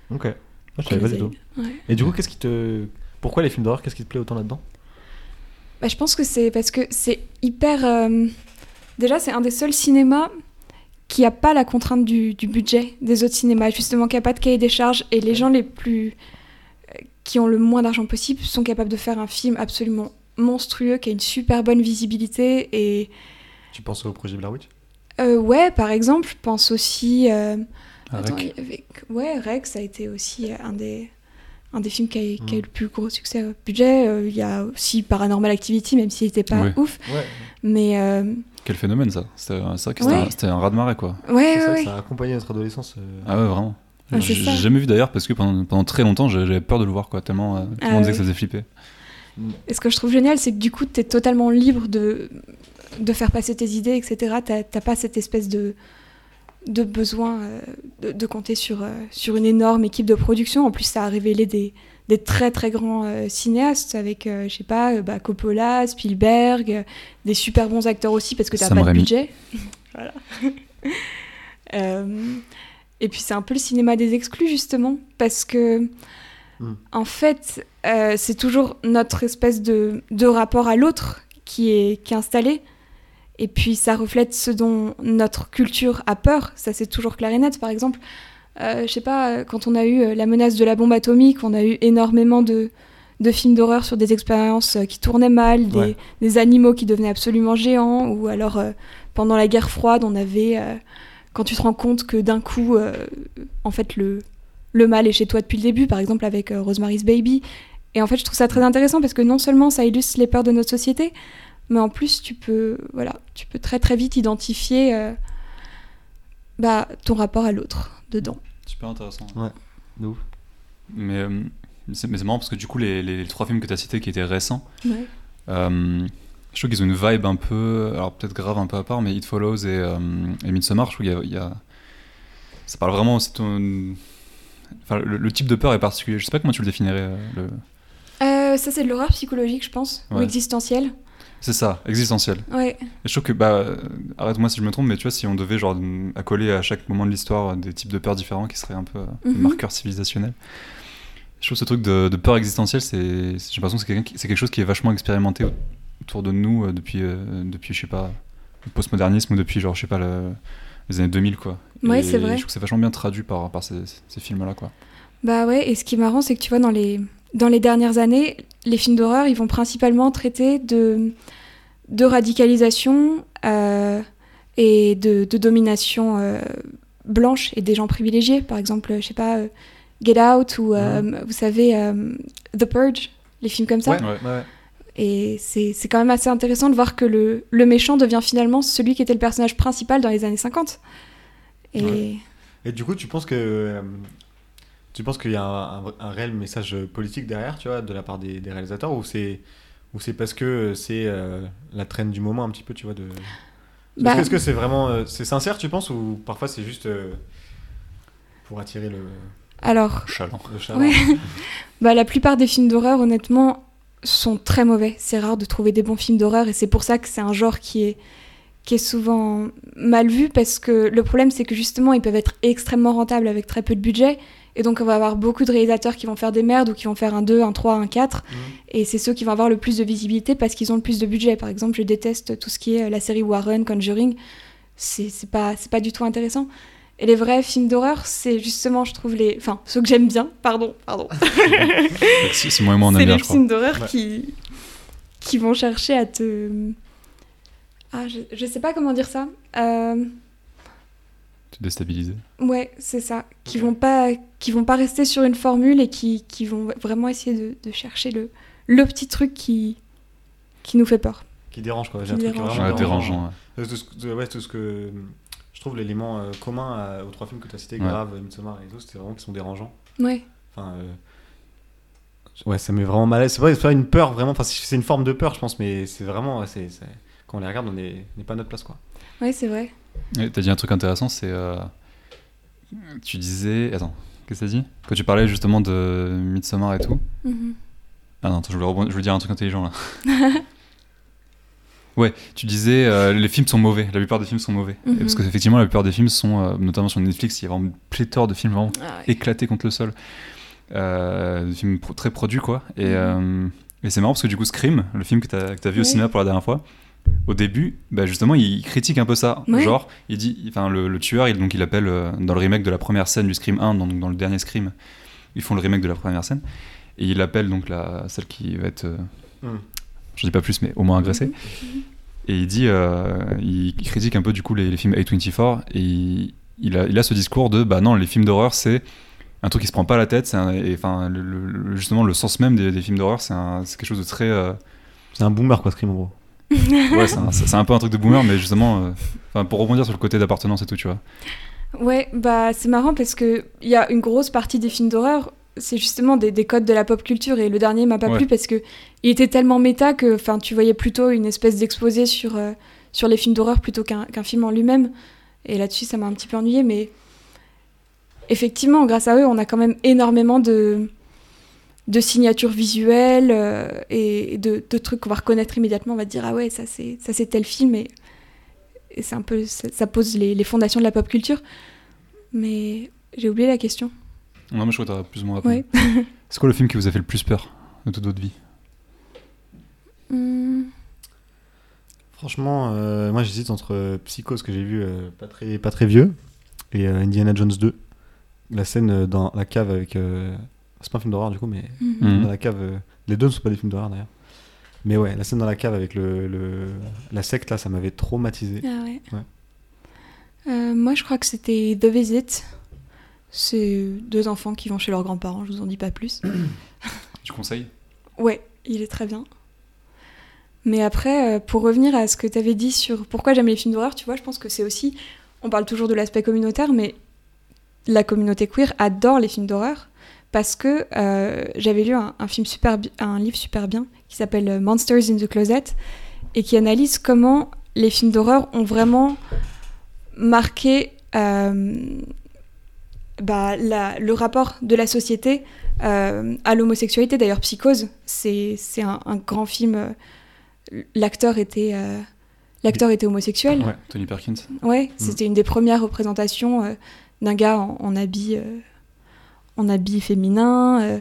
Ok. Ah, je qu'on savais pas du a tout. Ouais. Et du coup, qu'est-ce qui te. Pourquoi les films d'horreur Qu'est-ce qui te plaît autant là-dedans? Bah, je pense que c'est parce que c'est hyper. euh, Déjà, c'est un des seuls cinémas qui a pas la contrainte du, du budget des autres cinémas, justement, qui a pas de cahier des charges. Et les gens les plus. euh, qui ont le moins d'argent possible sont capables de faire un film absolument monstrueux, qui a une super bonne visibilité. Et. Tu penses au projet Blair Witch? Euh, ouais, par exemple, je pense aussi. euh, Ah, attends, Rec. avait- Ouais, Rex a été aussi un des. Un des films qui a, qui a eu Mm. le plus gros succès au budget. Euh, Il y a aussi Paranormal Activity, même s'il n'était pas Ouais. ouf. Ouais. Mais euh, Quel phénomène ça? C'était que Ouais. un, un quoi. ouais, C'est ouais, ça, ouais. ça a accompagné notre adolescence. euh, Ah ouais, vraiment. Ah, J'ai ça. jamais vu d'ailleurs parce que pendant, pendant très longtemps j'avais peur de le voir quoi, tellement euh, tout le Ah monde disait ouais. que ça faisait flipper. Et ce que je trouve génial, c'est que du coup, tu es totalement libre de, de faire passer tes idées, etc. T'as t'as pas cette espèce de, de besoin euh, de, de compter sur, euh, sur une énorme équipe de production. En plus, ça a révélé des, des très très grands euh, cinéastes avec, euh, je sais pas, euh, bah, Coppola, Spielberg, euh, des super bons acteurs aussi parce que t'as pas de budget. voilà. Euh, et puis c'est un peu le cinéma des exclus justement parce que Mm. en fait, euh, c'est toujours notre espèce de, de rapport à l'autre qui est, qui est installé. Et puis ça reflète ce dont notre culture a peur. Ça, c'est toujours clair et net. Par exemple, euh, je sais pas, euh, quand on a eu euh, la menace de la bombe atomique, on a eu énormément de, de films d'horreur sur des expériences qui tournaient mal, des, Ouais. des animaux qui devenaient absolument géants, ou alors euh, pendant la guerre froide, on avait, euh, quand tu te rends compte que d'un coup, en fait, le, le mal est chez toi depuis le début, par exemple avec Rosemary's Baby. Et en fait, je trouve ça très intéressant parce que non seulement ça illustre les peurs de notre société, mais en plus, tu peux, voilà, tu peux très très vite identifier euh, bah, ton rapport à l'autre dedans. Super intéressant. De ouf. Mais euh, c'est mais c'est marrant parce que du coup, les, les- les trois films que tu as cités qui étaient récents, Ouais. euh, je trouve qu'ils ont une vibe un peu, alors peut-être grave un peu à part, mais It Follows et, euh, et Midsommar, je trouve qu'il y a, il y a- Ça parle vraiment aussi de ton- Enfin, le, le type de peur est particulier. Je sais pas comment tu le définirais. le... Euh, ça, c'est de l'horreur psychologique, je pense, ou Ouais. existentielle. C'est ça, existentiel. Ouais. Et je trouve que, bah, arrête-moi si je me trompe, mais tu vois, si on devait genre accoler à chaque moment de l'histoire des types de peurs différents qui seraient un peu euh, Mhm. marqueurs civilisationnels, je trouve ce truc de, de peur existentielle, c'est, j'ai l'impression que c'est, quelque chose qui est vachement expérimenté autour de nous euh, depuis, euh, depuis, je sais pas, le postmodernisme ou depuis, genre, je sais pas, le- les années 2000, quoi. Ouais, c'est vrai. Je trouve que c'est vachement bien traduit par, par ces, ces films-là, quoi. Bah ouais, et ce qui est marrant, c'est que tu vois, dans les, dans les dernières années, les films d'horreur, ils vont principalement traiter de, de radicalisation euh, et de, de domination euh, blanche et des gens privilégiés. Par exemple, je sais pas, euh, Get Out ou, vous savez, The Purge, les films comme ça. Ouais, Ouais. ouais. Et c'est c'est quand même assez intéressant de voir que le, le méchant devient finalement celui qui était le personnage principal dans les années 50. Et du coup, tu penses que euh, tu penses qu'il y a un, un- un réel message politique derrière, tu vois, de la part des, des réalisateurs, ou c'est ou c'est parce que c'est euh, la traîne du moment un petit peu, tu vois, de. Est-ce Bah- que- Est-ce que c'est vraiment euh, c'est sincère, tu penses, ou parfois c'est juste euh, pour attirer le, alors, Chaland. le Ouais. Bah, la plupart des films d'horreur, honnêtement, sont très mauvais. C'est rare de trouver des bons films d'horreur et c'est pour ça que c'est un genre qui est, qui est souvent mal vu parce que le problème, c'est que justement, ils peuvent être extrêmement rentables avec très peu de budget. Et donc, on va avoir beaucoup de réalisateurs qui vont faire des merdes ou qui vont faire un 2, un 3, un 4. Mhm. Et c'est ceux qui vont avoir le plus de visibilité parce qu'ils ont le plus de budget. Par exemple, je déteste tout ce qui est euh, la série Warren, Conjuring. C'est c'est pas, c'est pas du tout intéressant. Et les vrais films d'horreur, c'est justement, je trouve, les. Enfin, ceux que j'aime bien, pardon, pardon. Si moi et moi on c'est aime bien, les je crois. films d'horreur Ouais. qui, qui vont chercher à te. Ah, je, je sais pas comment dire ça. Euh, Tu déstabilisé. ouais, c'est ça. Qui vont pas, qui vont pas rester sur une formule et qui, qui vont vraiment essayer de, de chercher le, le petit truc qui, qui nous fait peur. qui dérange quoi. Qui J'ai un truc dérange. vraiment Ouais, dérangeant. ouais. Euh, Tout ce, que- ouais, tout ce que je trouve l'élément euh, commun à- aux trois films que tu as cités, Ouais. Grave, Midsommar et tout, c'est vraiment qu'ils sont dérangeants. Ouais. Enfin, euh, ouais, ça met vraiment mal à l'aise. C'est vrai, c'est pas une peur vraiment. Enfin, c'est une forme de peur, je pense, mais c'est vraiment, c'est, c'est- quand on les regarde, on n'est on n'est pas à notre place, quoi. Ouais, c'est vrai. T'as dit un truc intéressant, c'est. euh, tu disais. Attends, qu'est-ce que t'as dit? Quand tu parlais justement de Midsommar et tout. Mhm. Ah non, attends, je voulais, rebondir- je voulais dire un truc intelligent là. ouais, tu disais euh, les films sont mauvais, la plupart des films sont mauvais. Et Mhm. parce qu'effectivement, la plupart des films sont, euh, notamment sur Netflix, il y a vraiment une pléthore de films vraiment Ah ouais. éclatés contre le sol. Des films pro- très produits quoi. Et, Mhm. et c'est marrant parce que du coup, Scream, le film que t'as as vu au cinéma pour la dernière fois, au début, bah justement, il critique un peu ça. Ouais. Genre, il dit, enfin, le, le tueur, il, donc, il appelle euh, dans le remake de la première scène du Scream 1, donc dans le dernier Scream, ils font le remake de la première scène, et il appelle donc la, celle qui va être, euh, Mm. je dis pas plus, mais au moins agressée. Mhm. Et il dit, euh, il, critique un peu du coup les, les films A24 et il, il a, il a ce discours de bah non, les films d'horreur c'est un truc qui se prend pas la tête, c'est un- et, enfin le- le- justement le sens même des, des films d'horreur c'est un- c'est quelque chose de très euh, C'est un boomer, quoi, Scream, en gros. ouais c'est un, peu un truc de boomer mais justement euh, pour rebondir sur le côté d'appartenance et tout tu vois. Ouais, bah c'est marrant parce que il y a une grosse partie des films d'horreur, c'est justement des, des codes de la pop culture et le dernier m'a pas Ouais. plu parce que il était tellement méta que enfin tu voyais plutôt une espèce d'exposé sur euh, sur les films d'horreur plutôt qu'un qu'un film en lui-même et là-dessus ça m'a un petit peu ennuyé mais effectivement grâce à eux on a quand même énormément de de signatures visuelles euh, et de, de trucs qu'on va reconnaître immédiatement on va te dire ah ouais ça c'est ça c'est tel film et, et c'est un peu ça, ça pose les, les fondations de la pop culture mais j'ai oublié la question. Non mais je crois que t'as plus ou moins. Ouais. C'est quoi le film qui vous a fait le plus peur de toute votre vie? Hmm, Franchement, euh, moi j'hésite entre euh, Psycho, ce que j'ai vu euh, pas, très, pas très vieux, et euh, Indiana Jones 2. La scène dans la cave avec. C'est pas un film d'horreur du coup, mais mhm. Mhm. dans la cave. euh, les deux ne sont pas des films d'horreur d'ailleurs. Mais ouais, la scène dans la cave avec le, le- la secte là, ça m'avait traumatisé. Ah ouais. Ouais. Euh, moi, je crois que c'était The Visit. C'est deux enfants qui vont chez leurs grands-parents, je vous en dis pas plus. Tu conseilles? Ouais, il est très bien. Mais après, euh, pour revenir à ce que tu avais dit sur pourquoi j'aime les films d'horreur, tu vois, je pense que c'est aussi. On parle toujours de l'aspect communautaire, mais la communauté queer adore les films d'horreur parce que euh, j'avais lu un, un film super, un livre super bien qui s'appelle euh, Monsters in the Closet et qui analyse comment les films d'horreur ont vraiment marqué euh, bah, la- le rapport de la société euh, à l'homosexualité. D'ailleurs, Psychose, c'est un, un grand film. L'acteur était, l'acteur était homosexuel. Ouais. Tony Perkins Ouais, c'était une des premières représentations d'un gars en, en habit, en habit féminin. euh.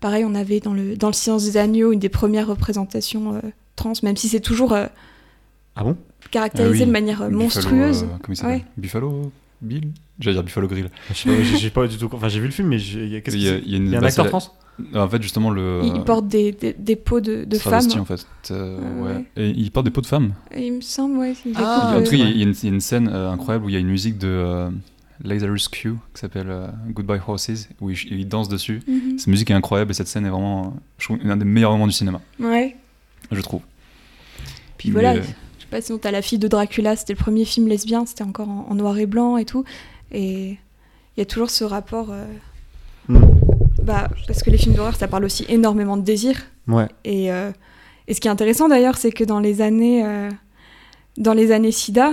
pareil, on avait dans le, dans le Silence des Agneaux une des premières représentations euh, trans, même si c'est toujours euh, Ah bon? caractérisé Ah oui. de manière Buffalo, monstrueuse. euh, comment il s'appelle? Ouais. Buffalo Bill? J'allais dire Buffalo Grill. Je sais pas, j'ai- pas du tout. Enfin, j'ai vu le film, mais il y a, y a- y a une- y a un bah, acteur trans? En fait, justement, le. Il, il porte des, des, des peaux de, de femmes. en fait. euh, Euh, ouais. ouais. Et il porte des peaux de femmes. Il me semble, ouais. il Ah, en tout cas, il y a- une- il y a une scène euh, incroyable où il y a une musique de euh, Lazarus Q qui s'appelle euh, Goodbye Horses, où il, il danse dessus. mhm. Cette musique est incroyable et cette scène est vraiment, je trouve, un des meilleurs moments du cinéma, Ouais. je trouve. Puis Mais, voilà, je sais pas, sinon t'as La fille de Dracula, c'était le premier film lesbien, c'était encore en, en noir et blanc et tout. Et il y a toujours ce rapport. euh, Hmm. bah, parce que les films d'horreur, ça parle aussi énormément de désir. Ouais. Et, euh, et ce qui est intéressant d'ailleurs, c'est que dans les années, euh, dans les années SIDA,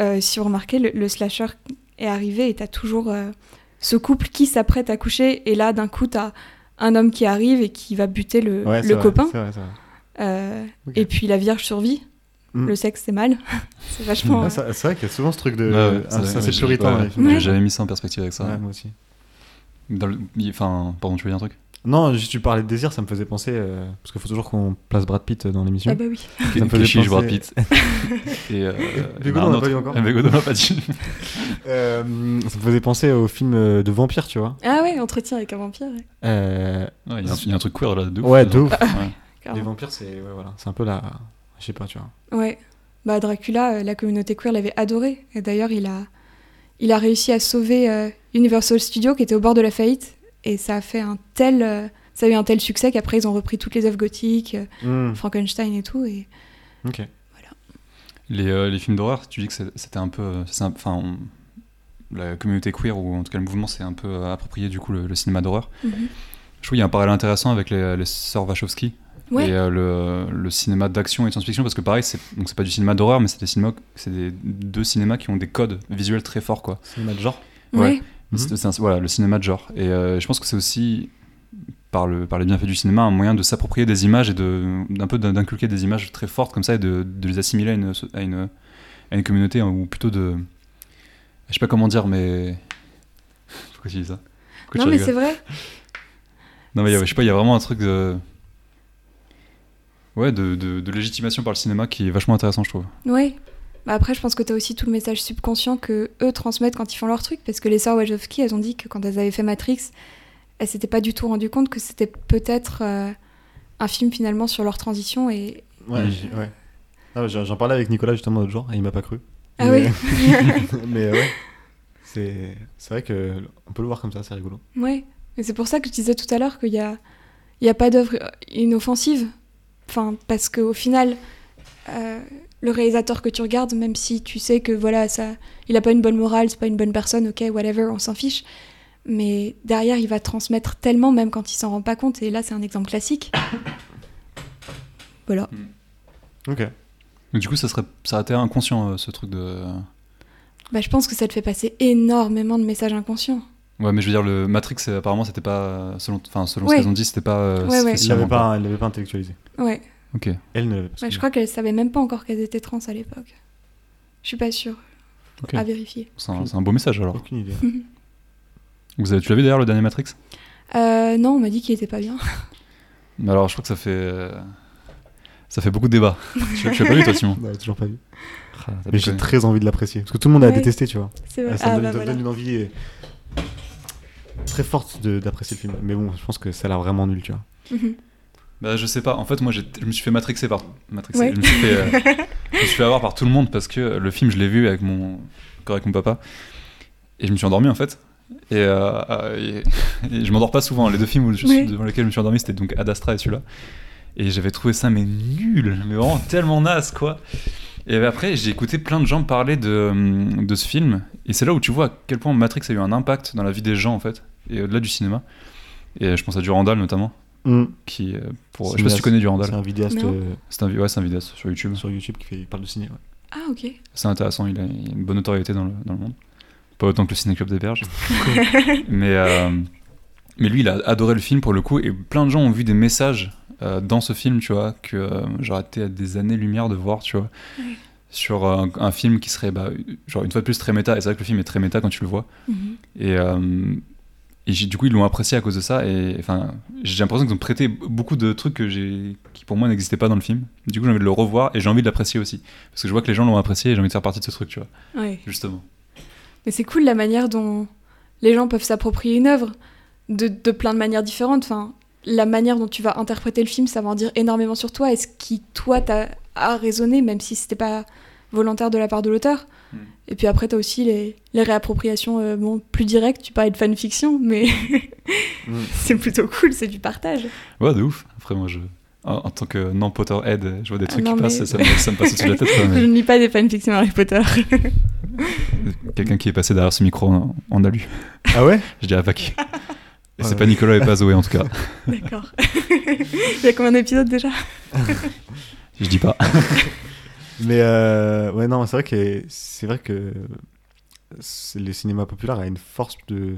euh, si vous remarquez, le, le slasher est arrivé et t'as toujours euh, ce couple qui s'apprête à coucher. Et là, d'un coup, t'as un homme qui arrive et qui va buter le, Ouais, copain. Vrai, vrai. Euh. Et puis la Vierge survit. Mm. Le sexe, c'est mal. c'est vachement. Ah, ça- c'est vrai qu'il y a souvent ce truc de. Ouais, ouais, ah, ça, c'est puritain. J'ai jamais mis ça en perspective avec ça. Ouais, moi aussi. Dans le- il- Enfin, pardon, tu veux dire un truc? Non, juste tu parlais de désir, ça me faisait penser. euh, parce qu'il faut toujours qu'on place Brad Pitt dans l'émission. Ah bah oui. Ça me faisait chiche Brad penser- Pitt. Et, euh, il y en Bégodeau, a un on l'a autre. pas dit encore. Ah, Bégodeau, on l'a pas dit. Euh, ça me faisait penser au film euh, de vampire, tu vois. Ah ouais, entretien avec un vampire. ouais. Euh, Ouais, Il y, a un- il y a un truc queer là, de ouf. Ouais, de ouf. Ouais. les vampires, c'est ouais, voilà, c'est un peu la. Je sais pas, tu vois. Ouais. Bah Dracula, euh, la communauté queer l'avait adoré. Et d'ailleurs, il a, il a réussi à sauver euh, Universal Studios qui était au bord de la faillite. Et ça a fait un tel, euh, ça a eu un tel succès qu'après ils ont repris toutes les œuvres gothiques, euh, Hmm, Frankenstein et tout. Et Ok. Les, euh, les films d'horreur, tu dis que c'était un peu. Enfin, on- la communauté queer, ou en tout cas le mouvement, s'est un peu approprié du coup le, le cinéma d'horreur. Je trouve qu'il y a un parallèle intéressant avec les, les sœurs Wachowski Ouais. et euh, le, le cinéma d'action et de science-fiction, parce que pareil, c'est donc c'est pas du cinéma d'horreur, mais c'est des, cinémas- c'est des deux cinémas qui ont des codes visuels très forts, quoi. Cinéma de genre. ouais. Ouais. Mhm. C'est- voilà, le cinéma de genre. Et euh, je pense que c'est aussi, par, le, par les bienfaits du cinéma, un moyen de s'approprier des images et de, d'un peu d'inculquer des images très fortes comme ça et de, de les assimiler à une, à une, à une communauté, hein, ou plutôt de. Je sais pas comment dire, mais. Pourquoi tu dis ça? Pourquoi Non mais c'est vrai. Non, mais il y a- je sais pas, il y a vraiment un truc de. Ouais, de, de, de légitimation par le cinéma qui est vachement intéressant, je trouve. Ouais. Bah après, je pense que t'as aussi tout le message subconscient que eux transmettent quand ils font leur truc, parce que les sœurs Wachowski, elles ont dit que quand elles avaient fait Matrix, elles s'étaient pas du tout rendu compte que c'était peut-être euh, un film finalement sur leur transition et Ouais, ouais. Ah j'en parlais avec Nicolas justement l'autre jour et il m'a pas cru. ah Mais- oui, mais ouais. C'est c'est vrai que on peut le voir comme ça, c'est rigolo. ouais. Et c'est pour ça que je disais tout à l'heure qu'il y a il y a pas d'œuvre inoffensive, enfin parce qu'au final. euh, le réalisateur que tu regardes, même si tu sais que voilà, ça, il a pas une bonne morale, c'est pas une bonne personne, ok, whatever, on s'en fiche. Mais derrière, il va transmettre tellement, même quand il s'en rend pas compte. Et là, c'est un exemple classique. Voilà. Ok. Mais du coup, ça, serait, ça a été inconscient, euh, ce truc de. Bah, je pense que ça te fait passer énormément de messages inconscients. Ouais, mais je veux dire, le Matrix, euh, apparemment, c'était pas. Selon, enfin, selon Ouais. ce qu'elles ont dit, c'était pas. euh, Ouais, ouais. l'avait pas, il l'avait pas intellectualisé. Ouais. Ok. Elle ne l'avait pas. Ouais, je crois qu'elle savait même pas encore qu'elles étaient trans à l'époque. Je suis pas sûre. Ok. À vérifier. C'est un, c'est un beau message alors. Aucune idée. Vous avez, tu l'as vu d'ailleurs le dernier Matrix? Euh, non, on m'a dit qu'il était pas bien. Mais alors, je crois que ça fait. euh, Ça fait beaucoup de débats. tu tu l'as pas vu, toi, Simon? Non, toujours pas vu. Ah, Mais j'ai très envie de l'apprécier. Parce que tout le monde a Ouais. détesté, tu vois. C'est vrai. Ah, ça me Ah, donne, bah voilà. une envie euh, très forte de- d'apprécier le film. Mais bon, je pense que ça a l'air vraiment nul, tu vois. Mhm. Bah, je sais pas. En fait, moi, je me suis fait matrixer par. Matrixer. Ouais. Je, me suis fait, euh, je me suis fait avoir par tout le monde parce que le film, je l'ai vu avec mon. encore avec mon papa. Et je me suis endormi, en fait. Et, euh, euh, et- et je m'endors pas souvent. Les deux films où je suis- Oui. devant lesquels je me suis endormi, c'était donc Ad Astra et celui-là. Et j'avais trouvé ça, mais nul. Mais vraiment tellement naze, quoi. Et après, j'ai écouté plein de gens parler de, hum, de ce film. Et c'est là où tu vois à quel point Matrix a eu un impact dans la vie des gens, en fait. Et au-delà du cinéma. Et je pense à Durandal, notamment. Qui, euh, pour... Je sais pas si tu connais Durandal. C'est un vidéaste euh, C'est un, ouais, c'est un vidéaste sur YouTube. sur YouTube qui fait, il parle de ciné. ouais. Ah, ok. C'est intéressant, il a, il a une bonne notoriété dans le, dans le monde. Pas autant que le Ciné Club des Berges. mais, euh, mais lui, il a adoré le film pour le coup, et plein de gens ont vu des messages euh, dans ce film, tu vois, que euh, j'aurais été à des années-lumière de voir, tu vois, sur un, un film qui serait, bah, genre, une fois de plus, très méta. Et c'est vrai que le film est très méta quand tu le vois. Mhm. Et, euh, et du coup, ils l'ont apprécié à cause de ça. Et enfin, j'ai l'impression qu'ils ont prêté beaucoup de trucs que j'ai, qui pour moi n'existaient pas dans le film. Du coup, j'ai envie de le revoir et j'ai envie de l'apprécier aussi. Parce que je vois que les gens l'ont apprécié et j'ai envie de faire partie de ce truc, tu vois, Ouais. justement. Mais c'est cool la manière dont les gens peuvent s'approprier une œuvre de, de plein de manières différentes. Enfin, la manière dont tu vas interpréter le film, ça va en dire énormément sur toi et ce qui, toi, t'a a résonné, même si c'était pas volontaire de la part de l'auteur. Et puis après, t'as aussi les, les réappropriations euh, bon, plus directes. Tu parlais de fanfiction, mais Mm. c'est plutôt cool, c'est du partage. Ouais, de ouf. Après, moi, je, en, en tant que non-Potterhead, je vois des Ah trucs non, qui passent mais- et ça me, ça me passe au-dessus de la tête. quoi, mais Je ne lis pas des fanfictions Harry Potter. Quelqu'un qui est passé derrière ce micro en, en a lu. Ah ouais? Je dirais pas qui. Et Ouais. c'est pas Nicolas et pas Zoé en tout cas. D'accord. Il y a combien d'épisodes déjà? Je dis pas. Mais euh, ouais, non, c'est vrai que c'est vrai que le cinéma populaire a une force de,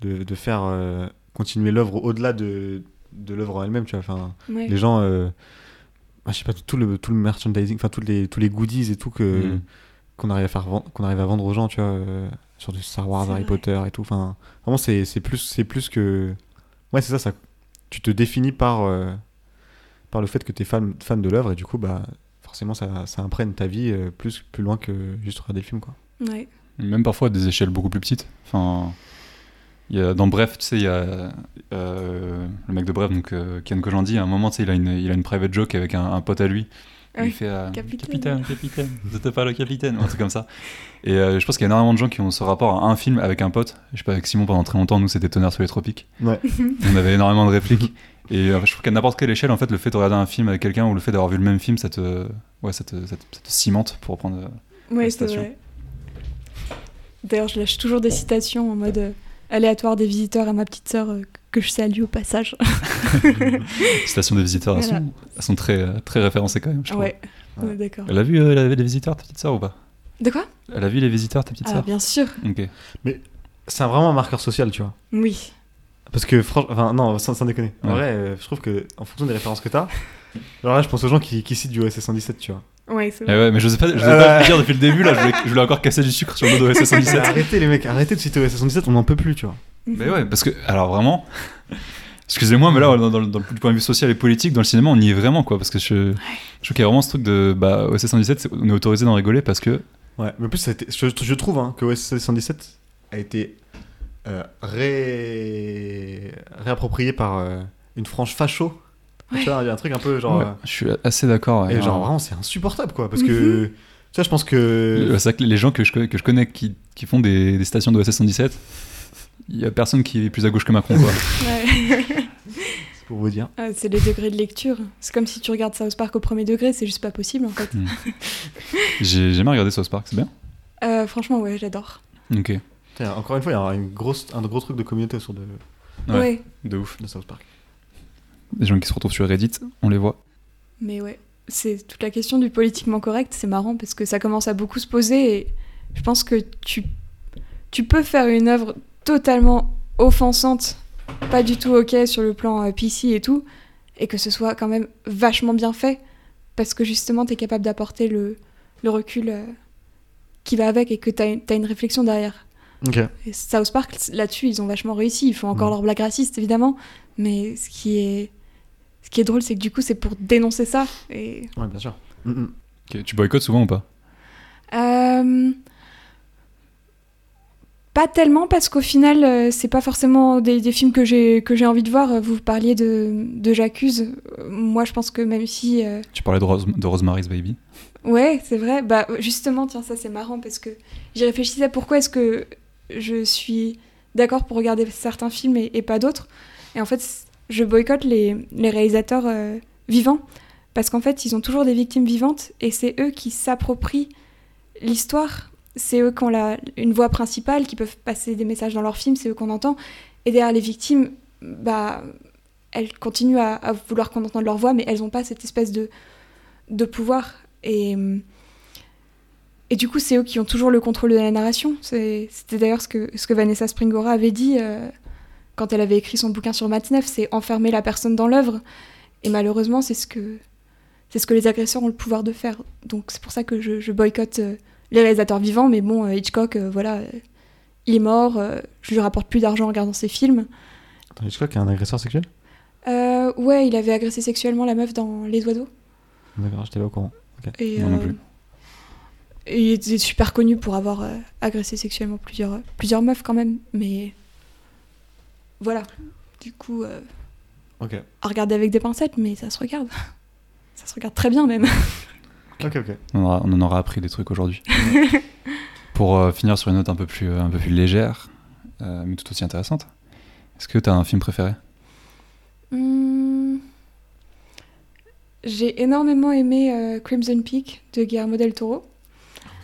de, de faire euh, continuer l'œuvre au-delà de, de l'œuvre en elle-même, tu vois. Enfin, Ouais. les gens, euh, ah, je sais pas, tout le, tout le merchandising, enfin, tous les, tous les goodies et tout que, Mm. qu'on arrive, à faire qu'on arrive à vendre aux gens, tu vois, euh, sur du Star Wars, Harry vrai. Potter et tout. Enfin, vraiment, c'est c'est plus, c'est plus que. Ouais, c'est ça, ça, tu te définis par, euh, par le fait que tu es fan, fan de l'œuvre et du coup, bah, forcément, ça, ça imprègne ta vie euh, plus, plus loin que juste regarder le film, quoi. Ouais. Même parfois à des échelles beaucoup plus petites. Enfin, il y a, dans Bref, tu sais, il y a euh, le mec de Bref, donc euh, Ken Kojandi, à un moment, tu sais, il a une, il a une private joke avec un, un pote à lui. Il fait euh, capitaine. capitaine, capitaine, c'était pas le capitaine, ou un truc comme ça. Et euh, je pense qu'il y a énormément de gens qui ont ce rapport à un film avec un pote. Je sais pas, avec Simon pendant très longtemps, nous c'était Tonnerre sur les tropiques. Ouais. On avait énormément de répliques. Et euh, je trouve qu'à n'importe quelle échelle, en fait, le fait de regarder un film avec quelqu'un ou le fait d'avoir vu le même film, ça te, ouais, ça te, ça te- ça te cimente pour reprendre. euh, Ouais, c'est vrai. D'ailleurs, je lâche toujours des citations en mode euh, aléatoire des visiteurs à ma petite sœur euh, que je salue au passage. Citation des visiteurs, elles, Voilà. sont, elles sont très, euh, très référencées quand même. Je ouais, ouais, d'accord. Elle a vu euh, la- les visiteurs, ta petite sœur ou pas? De quoi? Elle a vu les visiteurs, ta petite Ah, sœur? bien sûr. Ok. C'est vraiment un marqueur social, tu vois. Oui. Parce que, franchement, enfin, non, sans, sans déconner. En Ouais. vrai, euh, je trouve que, en fonction des références que t'as, genre là, je pense aux gens qui, qui citent du OSS 117, tu vois. Ouais, c'est Eh vrai. ouais, mais je sais pas, je sais Ouais. pas le dire depuis le début là, je voulais, je voulais encore casser du sucre sur le dos de SS 117. arrêtez les mecs, arrêtez de citer OSS 117, on n'en peut plus, tu vois. Mais ouais, parce que, alors vraiment, excusez-moi, mais là, dans, dans- dans le du point de vue social et politique, dans le cinéma, on y est vraiment, quoi. Parce que je, je trouve qu'il y a vraiment ce truc de. Bah, OSS 117, c'est- on est autorisé d'en rigoler parce que. Ouais, mais en plus, ça a été- je, je trouve hein, que OSS 117 a été euh, ré... réapproprié par euh, une frange facho. Ouais. Tu vois, il y a un truc un peu genre. Ouais, je suis assez d'accord. euh, ouais. et genre, vraiment, c'est insupportable, quoi. Parce que. Tu vois, je pense que. le- c'est vrai que les gens que je, connais- que je connais qui, qui font des, des stations de OSS 117, il y a personne qui est plus à gauche que Macron, quoi. C'est pour vous dire. Ah, c'est les degrés de lecture. C'est comme si tu regardes South Park au premier degré, c'est juste pas possible en fait. J'ai jamais regardé South Park, c'est bien Euh, franchement, ouais, j'adore. Ok, Tiens, encore une fois, il y a une grosse, un gros truc de communauté autour de, Ouais. Ouais. de ouf. de South Park. Des gens qui se retrouvent sur Reddit, on les voit. Mais ouais, c'est toute la question du politiquement correct, c'est marrant parce que ça commence à beaucoup se poser et je pense que tu, tu peux faire une œuvre totalement offensante, pas du tout ok sur le plan euh, PC et tout, et que ce soit quand même vachement bien fait parce que justement t'es capable d'apporter le, le recul euh, qui va avec et que t'as une, t'as une réflexion derrière. Ok. Et South Park, là-dessus, ils ont vachement réussi. Ils font encore Mm. leurs blagues racistes, évidemment. Mais ce qui est, ce qui est drôle, c'est que du coup, c'est pour dénoncer ça. Et... Ouais, bien sûr. Mm, mm. Tu boycottes souvent ou pas? Euh, Pas tellement, parce qu'au final, euh, c'est pas forcément des, des films que j'ai que j'ai envie de voir. Vous parliez de, de J'accuse. Euh, Moi, je pense que même si. euh, Tu parlais de, Rose- de Rosemary's Baby. Ouais, c'est vrai. Bah, justement, tiens, ça c'est marrant parce que j'y réfléchissais pourquoi est-ce que je suis d'accord pour regarder certains films et, et pas d'autres? Et en fait, je boycotte les, les réalisateurs euh, vivants parce qu'en fait, ils ont toujours des victimes vivantes et c'est eux qui s'approprient l'histoire. C'est eux qui ont la, une voix principale, qui peuvent passer des messages dans leurs films, c'est eux qu'on entend. Et derrière les victimes, bah, elles continuent à, vouloir qu'on entende leur voix, mais elles n'ont pas cette espèce de, de pouvoir. Et, et du coup, c'est eux qui ont toujours le contrôle de la narration. C'était d'ailleurs ce que, ce que Vanessa Springora avait dit euh, quand elle avait écrit son bouquin sur Matzneff, c'est enfermer la personne dans l'œuvre. Et malheureusement, c'est ce que c'est ce que les agresseurs ont le pouvoir de faire. Donc c'est pour ça que je, je boycotte euh, les réalisateurs vivants. Mais bon, euh, Hitchcock, euh, voilà, euh, il est mort. je lui rapporte plus d'argent en regardant ses films. Attends, Hitchcock est un agresseur sexuel? Euh, ouais, il avait agressé sexuellement la meuf dans Les Oiseaux. D'accord, j'étais pas au courant. Et, Moi non plus. et il était super connu pour avoir euh, agressé sexuellement plusieurs, plusieurs meufs quand même. Mais voilà. Du coup, euh, Ok. à regarder avec des pincettes, mais ça se regarde. Ça se regarde très bien même. Ok, ok. On, aura- on en aura appris des trucs aujourd'hui. Pour euh, finir sur une note un peu plus, un peu plus légère, euh, mais tout aussi intéressante, est-ce que tu as un film préféré? Hmm. J'ai énormément aimé euh, Crimson Peak de Guillermo del Toro.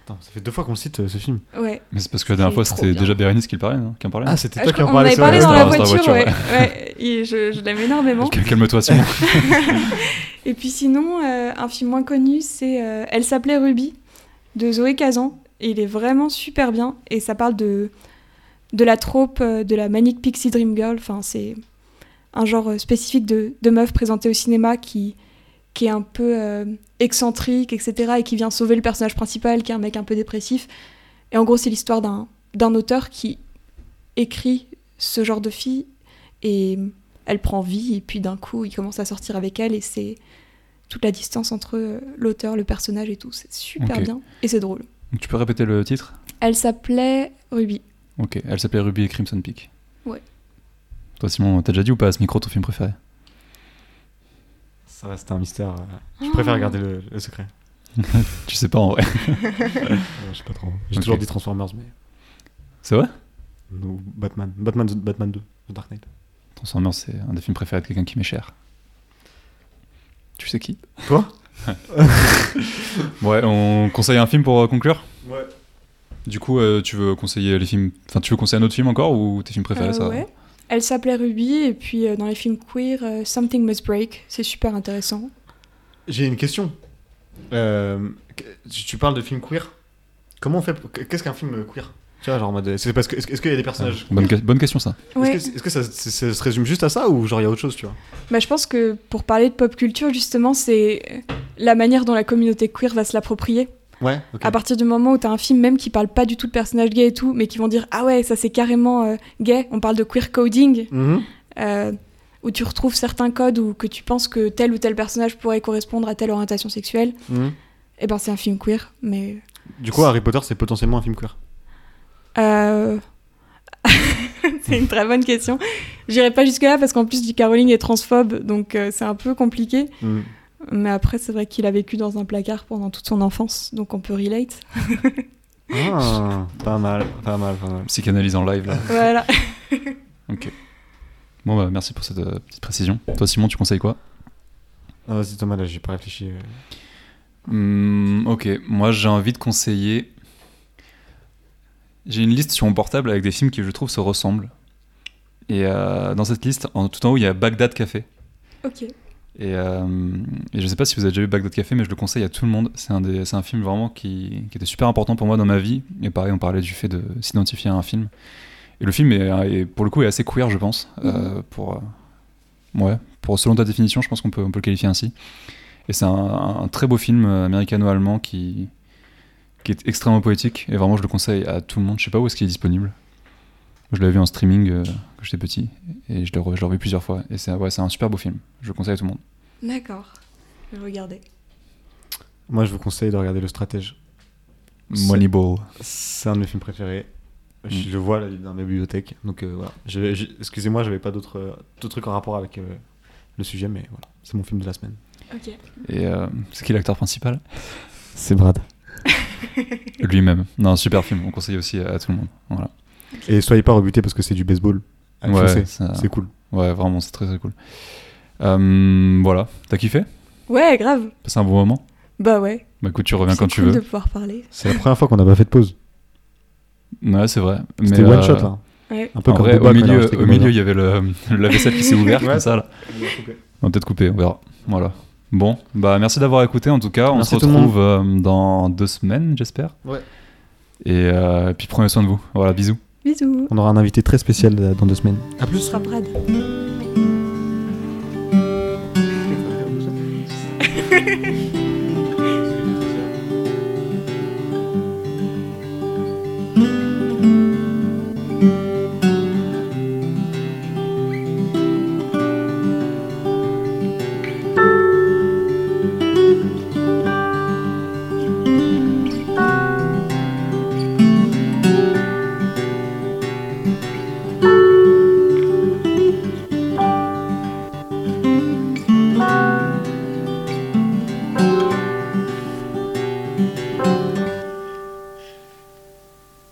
Attends, ça fait deux fois qu'on cite euh, ce film. Ouais. Mais c'est parce que la dernière fois, c'était déjà Bérénice qui, le parlait, non qui en parlait Ah, c'était Ah, toi qui en crois- on en parlais. avait c'est parlé vrai, dans la voiture, ouais. ouais. Et je, je l'aime énormément. Cal- Calme-toi, Simon. Et puis sinon, euh, un film moins connu, c'est euh, Elle s'appelait Ruby de Zoé Kazan. Et il est vraiment super bien. Et ça parle de, de la trope de la Manic Pixie Dream Girl. Enfin, c'est un genre spécifique de, de meuf présentée au cinéma qui, qui est un peu euh, excentrique, etc. Et qui vient sauver le personnage principal, qui est un mec un peu dépressif. Et en gros, c'est l'histoire d'un auteur qui écrit ce genre de fille. Et elle prend vie et puis d'un coup il commence à sortir avec elle et c'est toute la distance entre euh, l'auteur, le personnage et tout. C'est super bien et c'est drôle. Tu peux répéter le titre? Elle s'appelait Ruby. Ok, elle s'appelait Ruby et Crimson Peak. Ouais. Toi, Simon, t'as déjà dit ou pas à ce micro ton film préféré? Ça reste un mystère. euh, Je préfère garder le, le secret. Tu sais pas en vrai. Euh, je sais pas trop. J'ai toujours dit Transformers, mais. C'est vrai? Ou Batman. Batman, Batman 2, The Dark Knight. Transformers, c'est un des films préférés de quelqu'un qui m'est cher. Tu sais qui? Toi? Ouais, on conseille un film pour euh, conclure? Ouais. Du coup, euh, tu veux conseiller les films. Enfin, tu veux conseiller un autre film encore ou tes films préférés Euh, ça ouais. Elle s'appelait Ruby et puis euh, dans les films queer, euh, Something Must Break. C'est super intéressant. J'ai une question. Euh, tu parles de film queer. Comment on fait pour- Qu'est-ce qu'un film queer? Tu vois, genre en mode. C'est parce que. Est-ce qu'il y a des personnages bonne, que- bonne question ça. Est-ce que, est-ce que ça, ça se résume juste à ça ou genre il y a autre chose, tu vois? Bah, je pense que pour parler de pop culture, justement, c'est la manière dont la communauté queer va se l'approprier. Ouais. À partir du moment où t'as un film même qui parle pas du tout de personnage gay et tout, mais qui vont dire ah ouais ça c'est carrément euh, gay. On parle de queer coding, Mhm. euh, où tu retrouves certains codes ou que tu penses que tel ou tel personnage pourrait correspondre à telle orientation sexuelle. Mhm. Et ben c'est un film queer, mais Du coup, Harry Potter, c'est potentiellement un film queer. euh... c'est une très bonne question. J'irai pas jusque là parce qu'en plus J.K. Rowling est transphobe, donc c'est un peu compliqué. Mhm. Mais après c'est vrai qu'il a vécu dans un placard pendant toute son enfance, donc on peut relate. Ah, pas mal, pas mal, pas mal. Psychanalyse en live là. voilà. Ok. Bon, bah merci pour cette euh, petite précision. Toi, Simon, tu conseilles quoi? Ah, vas-y, Thomas, là, j'ai pas réfléchi. Hmm, Ok, moi j'ai envie de conseiller. J'ai une liste sur mon portable avec des films qui je trouve se ressemblent. Et euh, dans cette liste, en, tout en haut, il y a Bagdad Café. Ok. Et, euh, et je sais pas si vous avez déjà vu Bagdad Café, mais je le conseille à tout le monde. C'est un, des- c'est un film vraiment qui, qui était super important pour moi dans ma vie. Et pareil, on parlait du fait de s'identifier à un film. Et le film, est, est- pour le coup, est assez queer, je pense. euh, pour, euh, ouais, pour, selon ta définition, je pense qu'on peut, on peut le qualifier ainsi. Et c'est un, un très beau film euh, américano-allemand qui, qui est extrêmement poétique. Et vraiment, je le conseille à tout le monde. Je sais pas où est-ce qu'il est disponible. Je l'avais vu en streaming euh, quand j'étais petit et je l'ai re- revu plusieurs fois. Et c'est ouais, un super beau film. Je le conseille à tout le monde. D'accord. Je vais regarder. Moi, je vous conseille de regarder Le Stratège. Moneyball. C'est un de mes films préférés. Je, Mm. je le vois là, dans ma bibliothèque. Donc euh, voilà. Je- je- Excusez-moi, j'avais pas d'autres euh, d'autres trucs en rapport avec euh, le sujet, mais voilà. C'est mon film de la semaine. Ok. Et euh, c'est qui l'acteur principal? C'est Brad. Lui-même. Non, super film. On conseille aussi à, à tout le monde. Voilà. Et soyez pas rebutés parce que c'est du baseball. Ouais, C'est cool. Ouais, vraiment, c'est très très cool. Euh, voilà. T'as kiffé? Ouais, grave. Passé un bon moment? Bah ouais. Bah écoute, tu reviens quand tu veux. de pouvoir parler. C'est la première fois qu'on n'a pas fait de pause. Ouais, c'est vrai. C'était one euh, shot là. Ouais. Un peu En comme vrai, au milieu, au milieu, il y avait le, le vaisselle qui s'est ouvert Ouais. comme ça là. On va peut-être couper, on verra. Voilà. Bon, bah merci d'avoir écouté en tout cas. On Merci se tout le monde. retrouve euh, dans deux semaines, j'espère. Ouais. Et, euh, puis prenez soin de vous. Voilà, bisous. Bisous. On aura un invité très spécial euh, dans deux semaines. À Ce plus. sera Brad.